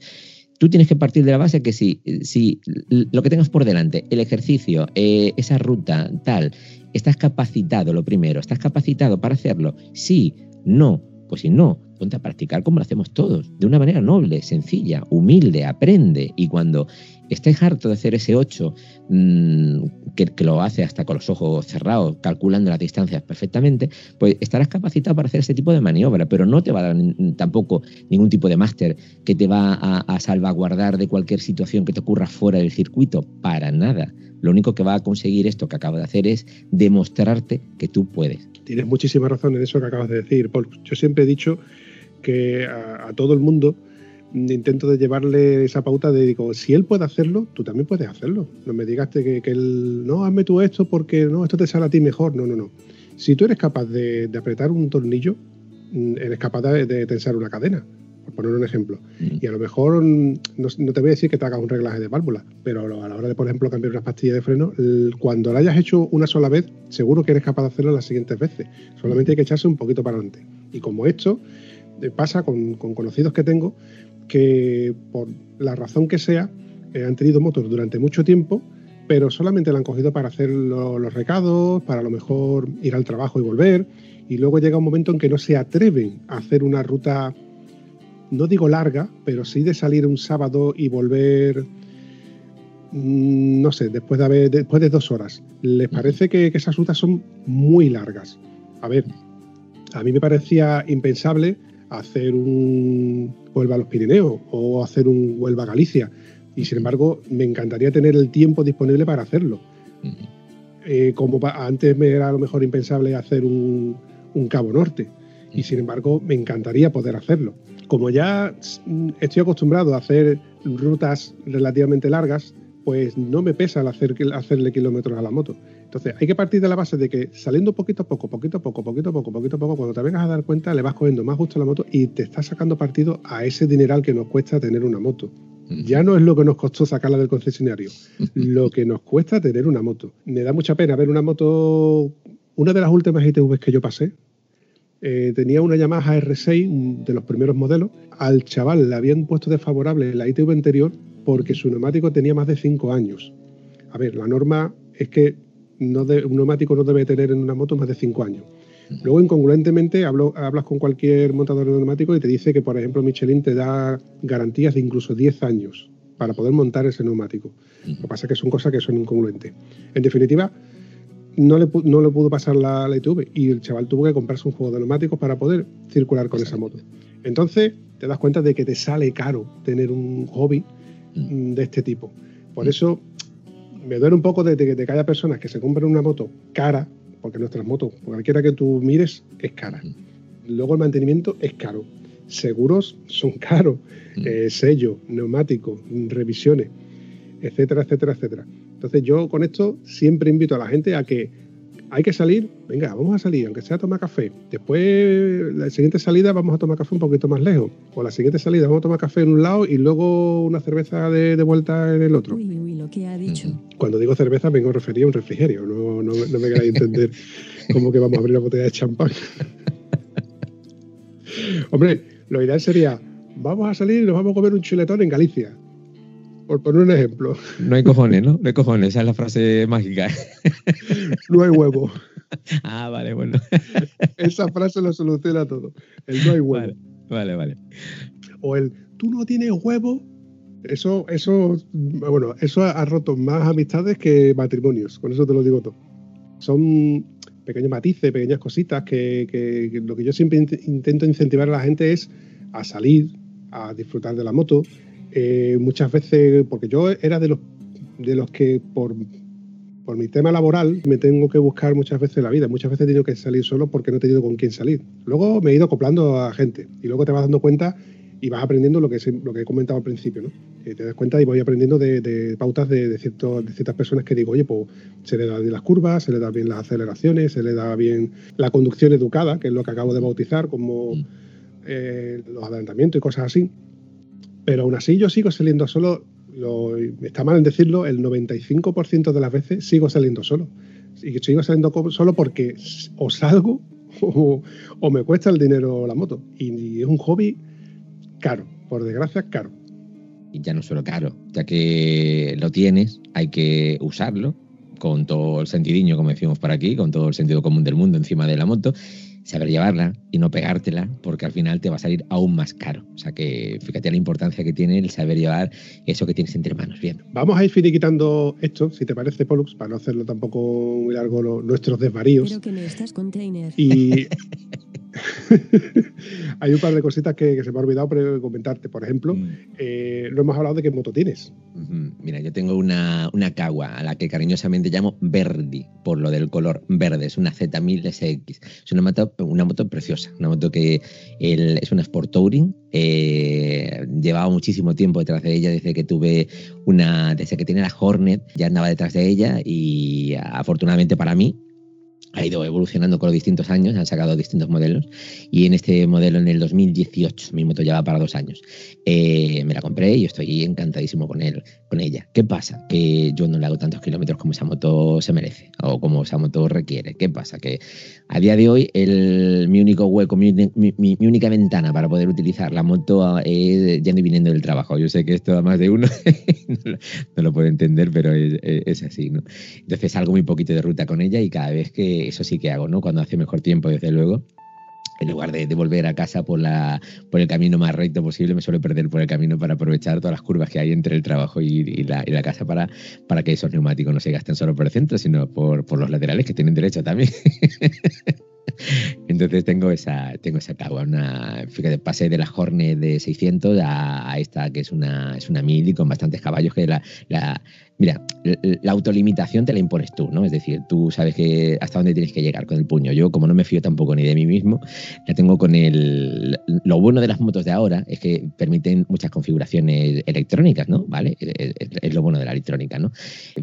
tú tienes que partir de la base que si, si lo que tengas por delante, el ejercicio, eh, esa ruta, tal, estás capacitado, lo primero, estás capacitado para hacerlo, sí, no, pues si no, ponte a practicar como lo hacemos todos, de una manera noble, sencilla, humilde, aprende. Y cuando estés harto de hacer ese 8, mmm, que, lo hace hasta con los ojos cerrados, calculando las distancias perfectamente, pues estarás capacitado para hacer ese tipo de maniobra, pero no te va a dar tampoco ningún tipo de máster que te va a, salvaguardar de cualquier situación que te ocurra fuera del circuito, para nada. Lo único que va a conseguir esto que acabo de hacer es demostrarte que tú puedes. Tienes muchísima razón en eso que acabas de decir, Paul. Yo siempre he dicho que a, todo el mundo intento de llevarle esa pauta de digo, si él puede hacerlo, tú también puedes hacerlo. No me digas que, que él, no, hazme tú esto porque no, esto te sale a ti mejor. No, no, no. Si tú eres capaz de, de apretar un tornillo, eres capaz de, de, tensar una cadena, por poner un ejemplo. Mm. Y a lo mejor, no, no, te voy a decir que te hagas un reglaje de válvula, pero a la hora de, por ejemplo, cambiar unas pastillas de freno, cuando lo hayas hecho una sola vez, seguro que eres capaz de hacerlo las siguientes veces. Solamente hay que echarse un poquito para adelante. Y como esto, pasa con, con, conocidos que tengo que por la razón que sea eh, han tenido motos durante mucho tiempo, pero solamente la han cogido para hacer lo, los recados, para a lo mejor ir al trabajo y volver, y luego llega un momento en que no se atreven a hacer una ruta, no digo larga, pero sí de salir un sábado y volver, mmm, no sé, después de, haber, después de dos horas. Les parece que esas rutas son muy largas. A ver, a mí me parecía impensable hacer un Huelva a los Pirineos o hacer un Huelva a Galicia. Y sin embargo, me encantaría tener el tiempo disponible para hacerlo. Uh -huh. eh, como antes me era a lo mejor impensable hacer un, un Cabo Norte. Uh -huh. Y sin embargo, me encantaría poder hacerlo. Como ya estoy acostumbrado a hacer rutas relativamente largas, pues no me pesa el hacer, hacerle kilómetros a la moto. Entonces hay que partir de la base de que saliendo poquito a poco, poquito a poco, poquito a poco, poquito a poco, cuando te vengas a dar cuenta le vas cogiendo más gusto a la moto y te estás sacando partido a ese dineral que nos cuesta tener una moto. Ya no es lo que nos costó sacarla del concesionario, lo que nos cuesta tener una moto. Me da mucha pena ver una moto, una de las últimas ITVs que yo pasé, eh, tenía una Yamaha R6 de los primeros modelos. Al chaval le habían puesto desfavorable la ITV anterior porque su neumático tenía más de 5 años. A ver, la norma es que no de, un neumático no debe tener en una moto más de 5 años. Luego, incongruentemente, hablo, hablas con cualquier montador de neumático y te dice que, por ejemplo, Michelin te da garantías de incluso 10 años para poder montar ese neumático. Lo que pasa es que son cosas que son incongruentes. En definitiva, no le, no le pudo pasar la, la ITV y el chaval tuvo que comprarse un juego de neumáticos para poder circular con esa moto. Entonces, te das cuenta de que te sale caro tener un hobby de este tipo. Por eso me duele un poco de, de, de, que haya personas que se compren una moto cara, porque nuestras motos, cualquiera que tú mires, es cara. Luego el mantenimiento es caro. Seguros son caros. Eh, sello, neumáticos, revisiones, etcétera, etcétera, etcétera. Entonces yo con esto siempre invito a la gente a que hay que salir, venga, vamos a salir, aunque sea a tomar café. Después, la siguiente salida vamos a tomar café un poquito más lejos. O la siguiente salida vamos a tomar café en un lado y luego una cerveza de, de vuelta en el otro. Uy, uy, lo que ha dicho. Cuando digo cerveza vengo a referir a un refrigerio, no, no, no me queráis entender como que vamos a abrir la botella de champán. Hombre, lo ideal sería, vamos a salir y nos vamos a comer un chuletón en Galicia por poner un ejemplo. No hay cojones, ¿no? No hay cojones, esa es la frase mágica. no hay huevo. Ah, vale, bueno. Esa frase lo soluciona todo. El no hay huevo. Vale, vale. vale. O el tú no tienes huevo. Eso, eso, bueno, eso ha roto más amistades que matrimonios. Con eso te lo digo todo. Son pequeños matices, pequeñas cositas que, que, que lo que yo siempre intento incentivar a la gente es a salir, a disfrutar de la moto, eh, muchas veces, porque yo era de los, de los que por, por mi tema laboral me tengo que buscar muchas veces la vida. Muchas veces he tenido que salir solo porque no he tenido con quién salir. Luego me he ido acoplando a gente y luego te vas dando cuenta y vas aprendiendo lo que, lo que he comentado al principio, ¿no? te das cuenta y voy aprendiendo de, pautas de, de, ciertas personas que digo, oye, pues se le dan bien las curvas, se le dan bien las aceleraciones, se le da bien la conducción educada, que es lo que acabo de bautizar, como mm. eh, los adelantamientos y cosas así. Pero aún así yo sigo saliendo solo, lo, está mal en decirlo, el 95% de las veces sigo saliendo solo. Y sigo saliendo solo porque o salgo o, o me cuesta el dinero la moto. y es un hobby caro, por desgracia, caro. Y ya no solo caro, ya que lo tienes, hay que usarlo con todo el sentidiño, como decimos por aquí, con todo el sentido común del mundo encima de la moto, saber llevarla y no pegártela, porque al final te va a salir aún más caro. O sea que fíjate la importancia que tiene el saber llevar eso que tienes entre manos. Bien. Vamos a ir finiquitando esto, si te parece, Pollux, para no hacerlo tampoco muy largo nuestros desvaríos. Pero que me estás container. Y Hay un par de cositas que, se me ha olvidado comentarte. Por ejemplo, mm. eh, no hemos hablado de qué moto tienes. Mira, yo tengo una, una Kawa a la que cariñosamente llamo Verdi, por lo del color verde. Es una Z1000 SX. Es una moto, una moto preciosa. Una moto que es una Sport Touring. Eh, llevaba muchísimo tiempo detrás de ella desde que tuve una. Desde que tenía la Hornet, ya andaba detrás de ella y afortunadamente para mí ha ido evolucionando con los distintos años, han sacado distintos modelos y en este modelo en el 2018, mi moto ya va para dos años, eh, me la compré y estoy encantadísimo con, él, con ella. ¿Qué pasa? Que yo no le hago tantos kilómetros como esa moto se merece o como esa moto requiere. ¿Qué pasa? Que a día de hoy el, mi único hueco, mi, única ventana para poder utilizar la moto es yendo y viniendo del trabajo. Yo sé que esto a más de uno no, lo, puedo entender, pero es, es así. ¿no? Entonces salgo muy poquito de ruta con ella y cada vez que eso sí que hago, ¿no? Cuando hace mejor tiempo, desde luego. En lugar de, volver a casa por, la, por el camino más recto posible, me suelo perder por el camino para aprovechar todas las curvas que hay entre el trabajo y, la, y la, casa para, para que esos neumáticos no se gasten solo por el centro, sino por, por los laterales que tienen derecho también. Entonces tengo esa, tengo esa cagua, una, fíjate, pasé de la Hornet de 600 a, esta que es una, es una mili con bastantes caballos que la, la Mira, la autolimitación te la impones tú, ¿no? Es decir, tú sabes que hasta dónde tienes que llegar con el puño. Yo, como no me fío tampoco ni de mí mismo, la tengo con el. Lo bueno de las motos de ahora es que permiten muchas configuraciones electrónicas, ¿no? ¿Vale? Es, lo bueno de la electrónica, ¿no?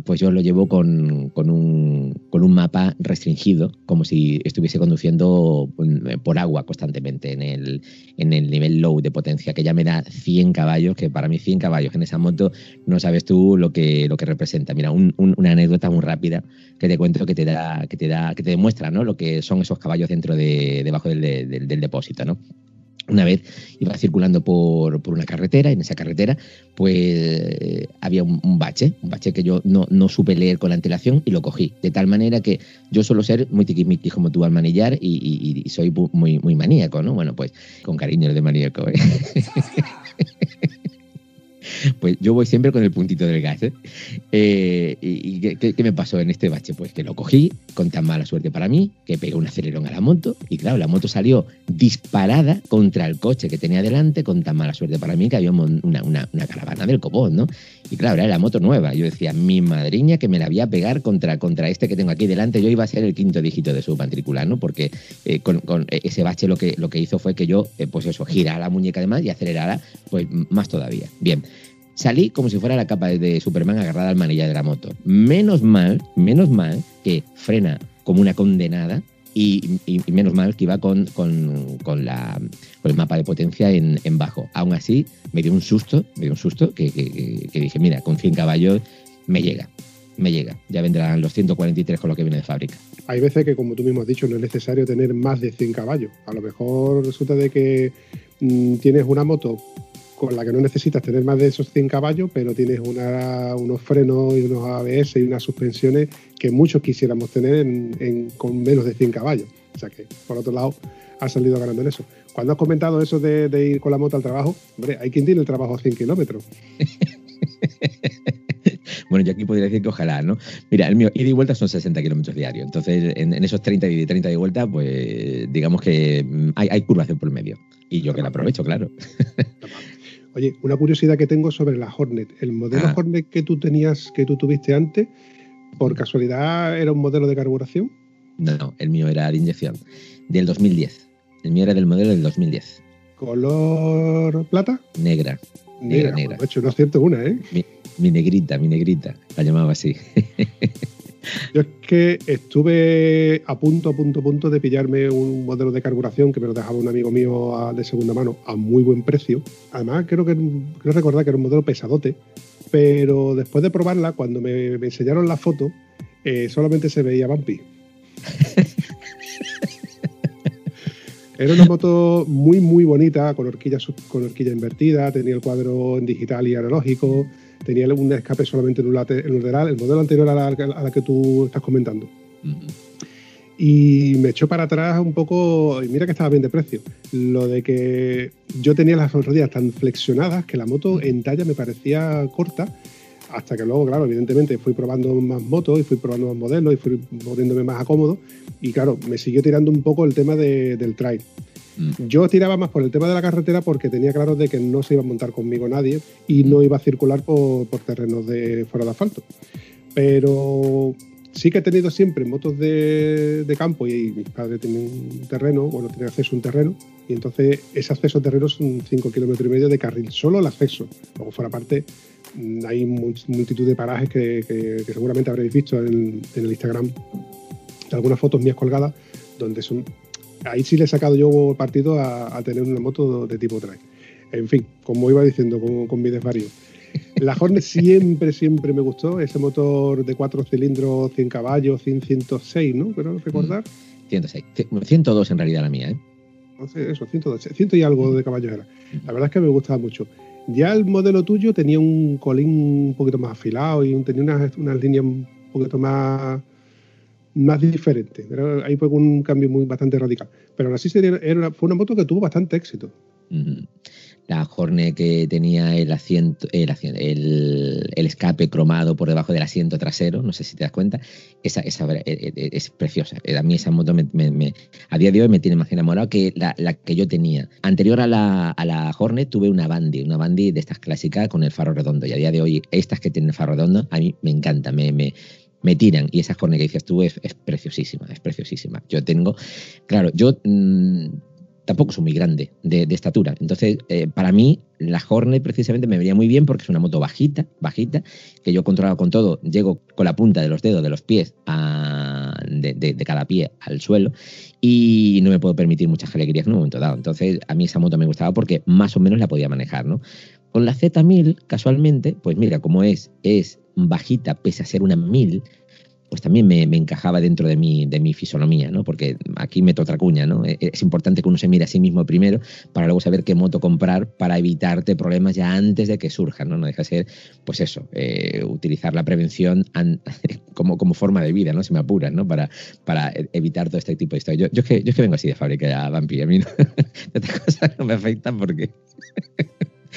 Pues yo lo llevo con, un, con un mapa restringido, como si estuviese conduciendo por agua constantemente en el, en el nivel low de potencia, que ya me da 100 caballos, que para mí 100 caballos en esa moto no sabes tú lo que, lo que representa. Mira, una anécdota muy rápida que te cuento que te da, que te da, que te demuestra ¿no? lo que son esos caballos dentro de, debajo del, del, depósito, ¿no? Una vez iba circulando por, por, una carretera y en esa carretera pues había un, bache, un bache que yo no, no, supe leer con la antelación y lo cogí. De tal manera que yo suelo ser muy tiquismiquis como tú al manillar y, y, soy muy, muy maníaco, ¿no? Bueno, pues con cariño de maníaco. ¿eh? Pues yo voy siempre con el puntito del gas. ¿eh? Eh, y qué, me pasó en este bache? Pues que lo cogí con tan mala suerte para mí, que pegué un acelerón a la moto y claro, la moto salió disparada contra el coche que tenía delante con tan mala suerte para mí que había una, una, caravana del copón, ¿no? Y claro, era la moto nueva. Yo decía, mi madriña que me la voy a pegar contra, contra este que tengo aquí delante. Yo iba a ser el quinto dígito de su matricular, ¿no? Porque eh, con, ese bache lo que, lo que hizo fue que yo, pues eso, girara la muñeca además y acelerara pues más todavía. Bien. Salí como si fuera la capa de Superman agarrada al manilla de la moto. Menos mal, menos mal que frena como una condenada y, menos mal que iba con, con, la, el mapa de potencia en, bajo. Aún así, me dio un susto, me dio un susto que, dije, mira, con 100 caballos me llega, me llega. Ya vendrán los 143 con lo que viene de fábrica. Hay veces que, como tú mismo has dicho, no es necesario tener más de 100 caballos. A lo mejor resulta de que mm, tienes una moto con la que no necesitas tener más de esos 100 caballos, pero tienes unos frenos y unos ABS y unas suspensiones que muchos quisiéramos tener con menos de 100 caballos. O sea que, por otro lado, has salido ganando en eso. Cuando has comentado eso de, ir con la moto al trabajo, hombre, hay quien tiene el trabajo a 100 kilómetros. bueno, yo aquí podría decir que ojalá, ¿no? Mira, el mío ida y vuelta son 60 kilómetros diarios. Entonces, en, esos 30 y 30 de vuelta, pues digamos que mm, hay, hay curvas por medio. Y yo que la aprovecho, claro. Oye, una curiosidad que tengo sobre la Hornet. El modelo ah. Hornet que tú tenías, que tú tuviste antes, ¿Por casualidad era un modelo de carburación? No, no, el mío era de inyección, del 2010. El mío era del modelo del 2010. ¿Color plata? Negra. Negra, negra. Pues, no es cierto una, ¿eh? Mi, mi, negrita, mi negrita. La llamaba así. Yo es que estuve a punto, a punto, a punto de pillarme un modelo de carburación que me lo dejaba un amigo mío de segunda mano a muy buen precio. Además, creo que creo recordar que era un modelo pesadote, pero después de probarla, cuando me, enseñaron la foto, eh, solamente se veía Bumpy. Era una moto muy, muy bonita, con horquilla, con horquilla invertida, tenía el cuadro en digital y analógico, tenía un escape solamente en un, lateral, el modelo anterior a la, que tú estás comentando. Y me echó para atrás un poco, y mira que estaba bien de precio, lo de que yo tenía las rodillas tan flexionadas que la moto en talla me parecía corta hasta que luego, claro, evidentemente fui probando más motos y fui probando más modelos y fui poniéndome más a cómodo y claro, me siguió tirando un poco el tema del trail. Mm. Yo tiraba más por el tema de la carretera porque tenía claro de que no se iba a montar conmigo nadie y no iba a circular por, terrenos de fuera de asfalto. Pero sí que he tenido siempre motos de, campo y, mis padres tienen un terreno, bueno, tienen acceso a un terreno y entonces ese acceso a terreno son 5 kilómetros y medio de carril, solo el acceso. Luego fuera parte Mm, hay multitud de parajes que, seguramente habréis visto en, el Instagram, algunas fotos mías colgadas, donde son... Ahí sí le he sacado yo partido a, tener una moto de tipo trail. En fin, como iba diciendo con, mi desvarío. La Hornet siempre, siempre me gustó, ese motor de cuatro cilindros, 100 caballos, 100, 106, ¿no? Pero recordar. 106. 102 en realidad la mía, ¿eh? eso, 102, 100 y algo de caballos era. La verdad es que me gustaba mucho. Ya el modelo tuyo tenía un colín un poquito más afilado y tenía unas, unas líneas un poquito más, más diferentes. ahí fue un cambio muy bastante radical. Pero aún así era, fue una moto que tuvo bastante éxito la Hornet que tenía el asiento, el, escape cromado por debajo del asiento trasero, no sé si te das cuenta, esa, esa e, e, e, es, preciosa. A mí esa moto me, a día de hoy me tiene más enamorado que la, que yo tenía. Anterior a la, a la Hornet tuve una Bandy, una Bandy de estas clásicas con el faro redondo y a día de hoy estas que tienen el faro redondo a mí me encanta, me, me me tiran. Y esa Hornet que dices tú es, preciosísima, es preciosísima. Yo tengo, claro, yo mm, tampoco soy muy grande de, estatura. Entonces, eh, para mí, la Hornet precisamente me venía muy bien porque es una moto bajita, bajita, que yo controlado con todo, llego con la punta de los dedos de los pies de, cada pie al suelo y no me puedo permitir muchas alegrías en un momento dado. Entonces, a mí esa moto me gustaba porque más o menos la podía manejar, ¿no? Con la Z1000, casualmente, pues mira, como es, es bajita, pese a ser una 1000, pues también me, encajaba dentro de mi, de mi fisonomía, ¿no? Porque aquí meto otra cuña, ¿no? E, es importante que uno se mire a sí mismo primero para luego saber qué moto comprar para evitarte problemas ya antes de que surjan, ¿no? No deja de ser, pues eso, eh, utilizar la prevención como, como forma de vida, ¿no? Se me apuran, ¿no? Para, para evitar todo este tipo de historias. Yo, es que, yo que vengo así de fábrica, Vampi, a mí no, estas cosas no me afectan porque...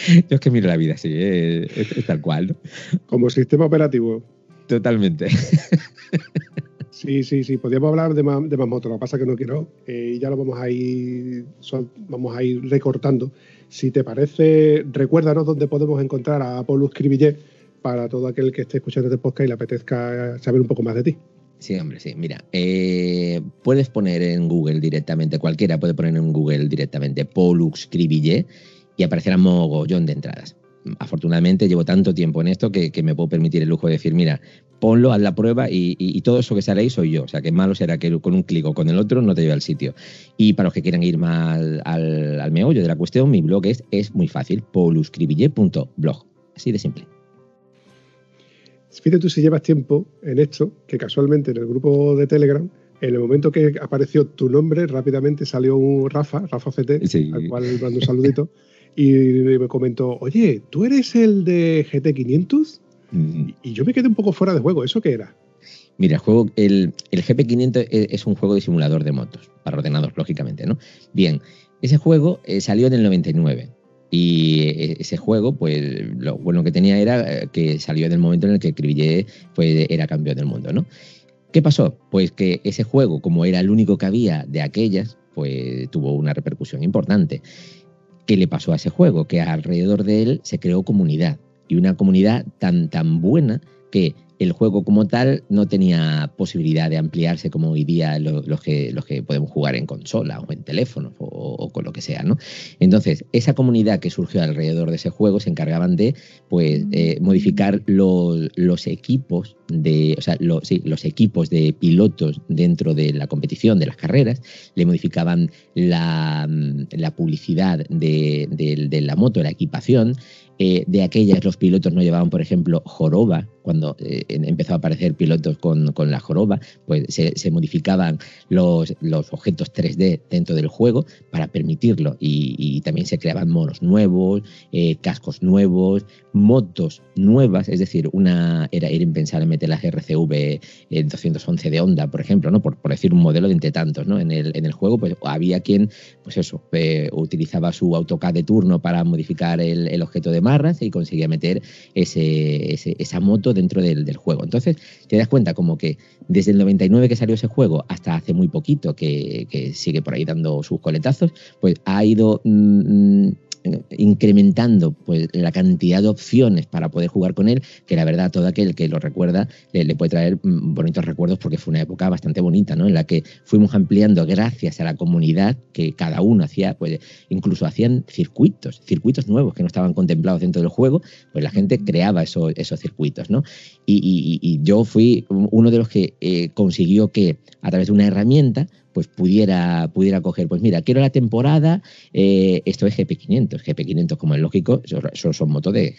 yo es que miro la vida así, ¿eh? es, tal cual, ¿no? Como sistema operativo. Totalmente. Sí, sí, sí, podríamos hablar de más, de más motos, lo que pasa es que no quiero, y eh, ya lo vamos a ir, vamos a ir recortando. Si te parece, recuérdanos dónde podemos encontrar a Paulus Cribillet para todo aquel que esté escuchando este podcast y le apetezca saber un poco más de ti. Sí, hombre, sí. Mira, eh, puedes poner en Google directamente, cualquiera puede poner en Google directamente Pollux Cribillet y aparecerá mogollón de entradas afortunadamente llevo tanto tiempo en esto que, me puedo permitir el lujo de decir, mira, ponlo, haz la prueba y, todo eso que sale ahí soy yo. O sea, que malo será que con un clic o con el otro no te lleve al sitio. Y para los que quieran ir más al, meollo de la cuestión, mi blog es, es muy fácil, poluscribille.blog. Así de simple. Fíjate tú si llevas tiempo en esto, que casualmente en el grupo de Telegram, en el momento que apareció tu nombre, rápidamente salió un Rafa, Rafa CT, al cual mando un saludito. y me comentó, oye, ¿tú eres el de GT500? Mm. Y yo me quedé un poco fuera de juego, ¿eso qué era? Mira, el juego, el, el GP500 es un juego de simulador de motos, para ordenador, lógicamente, ¿no? Bien, ese juego eh, salió en el 99. Y eh, ese juego, pues lo bueno que tenía era eh, que salió en el momento en el que Cribillet pues, era campeón del mundo, ¿no? ¿Qué pasó? Pues que ese juego, como era el único que había de aquellas, pues tuvo una repercusión importante. ¿Qué le pasó a ese juego? Que alrededor de él se creó comunidad y una comunidad tan, tan buena que el juego como tal no tenía posibilidad de ampliarse como hoy día los, que, los que podemos jugar en consola o en teléfono o, con lo que sea, ¿no? Entonces, esa comunidad que surgió alrededor de ese juego se encargaban de pues, eh, modificar los, los, equipos de, o sea, sí, los equipos de pilotos dentro de la competición, de las carreras, le modificaban la, la publicidad de, de la moto, la equipación, eh, de aquellas los pilotos no llevaban, por ejemplo, joroba, cuando eh, empezó a aparecer pilotos con, la joroba, pues se, modificaban los, los, objetos 3D dentro del juego para permitirlo y, también se creaban monos nuevos, eh, cascos nuevos, motos nuevas, es decir, una era, era impensable meter las RCV 211 de Honda, por ejemplo, ¿no? por, decir un modelo de entre tantos. ¿no? En, el, en el juego pues, había quien pues eso, utilizaba su AutoCAD de turno para modificar el, el objeto de y conseguía meter ese, esa moto dentro del, juego. Entonces, te das cuenta como que desde el 99 que salió ese juego hasta hace muy poquito, que, sigue por ahí dando sus coletazos, pues ha ido... Mm, mm, incrementando pues, la cantidad de opciones para poder jugar con él, que la verdad todo aquel que lo recuerda le, puede traer mm, bonitos recuerdos porque fue una época bastante bonita, ¿no? En la que fuimos ampliando gracias a la comunidad que cada uno hacía, pues incluso hacían circuitos, circuitos nuevos que no estaban contemplados dentro del juego, pues la gente creaba esos, esos circuitos, ¿no? Y, yo fui uno de los que eh, consiguió que a través de una herramienta pues pudiera, pudiera coger, pues mira, quiero la temporada, eh, esto es GP500, GP500 como es lógico, son, son motos de,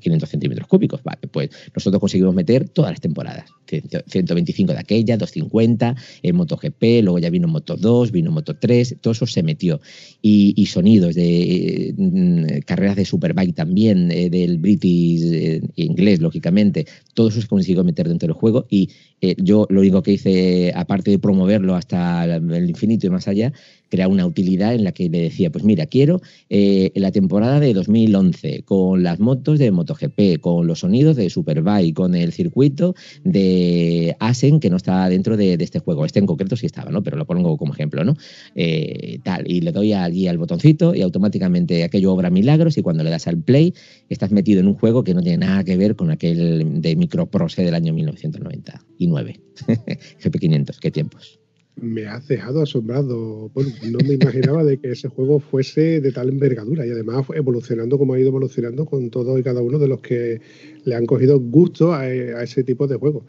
500 centímetros cúbicos, vale, pues nosotros conseguimos meter todas las temporadas, 125 de aquella, 250, en MotoGP, luego ya vino Moto 2, vino Moto 3, todo eso se metió, y, sonidos de mm, carreras de Superbike también, eh, del British eh, inglés, lógicamente, todo eso se consiguió meter dentro del juego y yo lo único que hice, aparte de promoverlo hasta el infinito y más allá, crear una utilidad en la que le decía, pues mira, quiero eh, la temporada de 2011 con las motos de MotoGP, con los sonidos de Superbike, con el circuito de Asen que no está dentro de, este juego. Este en concreto sí estaba, ¿no? Pero lo pongo como ejemplo, ¿no? Eh, tal, y le doy allí al botoncito y automáticamente aquello obra milagros y cuando le das al play estás metido en un juego que no tiene nada que ver con aquel de Microprose del año 1999. GP500, qué tiempos me ha dejado asombrado. Bueno, no me imaginaba de que ese juego fuese de tal envergadura y además evolucionando como ha ido evolucionando con todos y cada uno de los que le han cogido gusto a, ese tipo de juegos.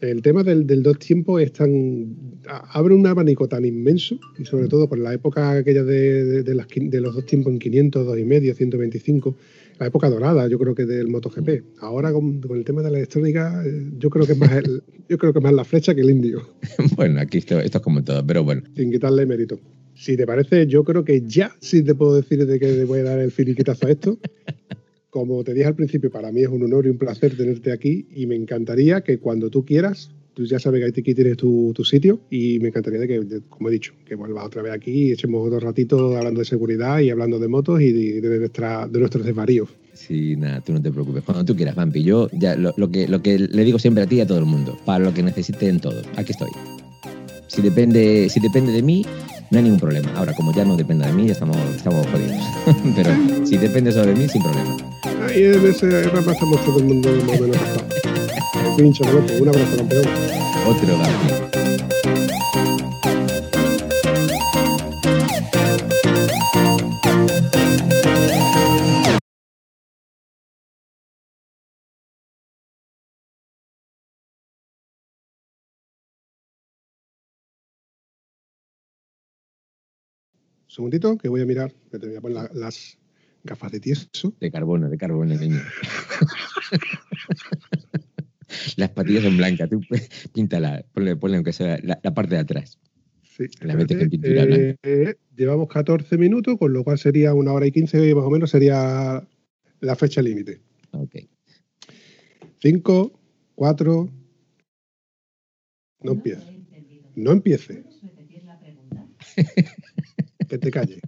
El tema del, dos tiempos es tan. abre un abanico tan inmenso y sobre todo por la época aquella de, de los dos tiempos en 500, dos y medio, 125 la época dorada, yo creo que del MotoGP. Ahora con, el tema de la electrónica, eh, yo creo que es más yo creo que más la flecha que el indio. bueno, aquí esto, esto es como todo, pero bueno. Sin quitarle mérito. Si te parece, yo creo que ya sí te puedo decir de que le voy a dar el finiquitazo a esto. Como te dije al principio, para mí es un honor y un placer tenerte aquí y me encantaría que cuando tú quieras tú ya sabes que aquí tienes tu, sitio y me encantaría que, como he dicho, que vuelvas otra vez aquí y echemos otro ratito hablando de seguridad y hablando de motos y de, nuestra, de nuestros desvaríos. Sí, nada, tú no te preocupes. Cuando tú quieras, Vampi. Yo ya lo, que, lo que le digo siempre a ti y a todo el mundo, para lo que necesiten todos, aquí estoy. Si depende, si depende de mí, no hay ningún problema. Ahora, como ya no depende de mí, ya estamos, estamos jodidos. Pero si depende solo de mí, sin problema. Ahí en ese rama estamos todo el mundo más o menos pincho, Un abrazo, campeón. Otro gato. segundito, que voy a mirar, que te voy a poner las gafas de tieso. De carbono, de carbono, niño. Las patillas son blancas, tú píntala, ponle, ponle aunque sea la, parte de atrás. Sí, la metes en pintura eh, llevamos 14 minutos, con lo cual sería una hora y 15 y más o menos sería la fecha límite. Ok. 5, 4. No empiece. No empiece. que te calle.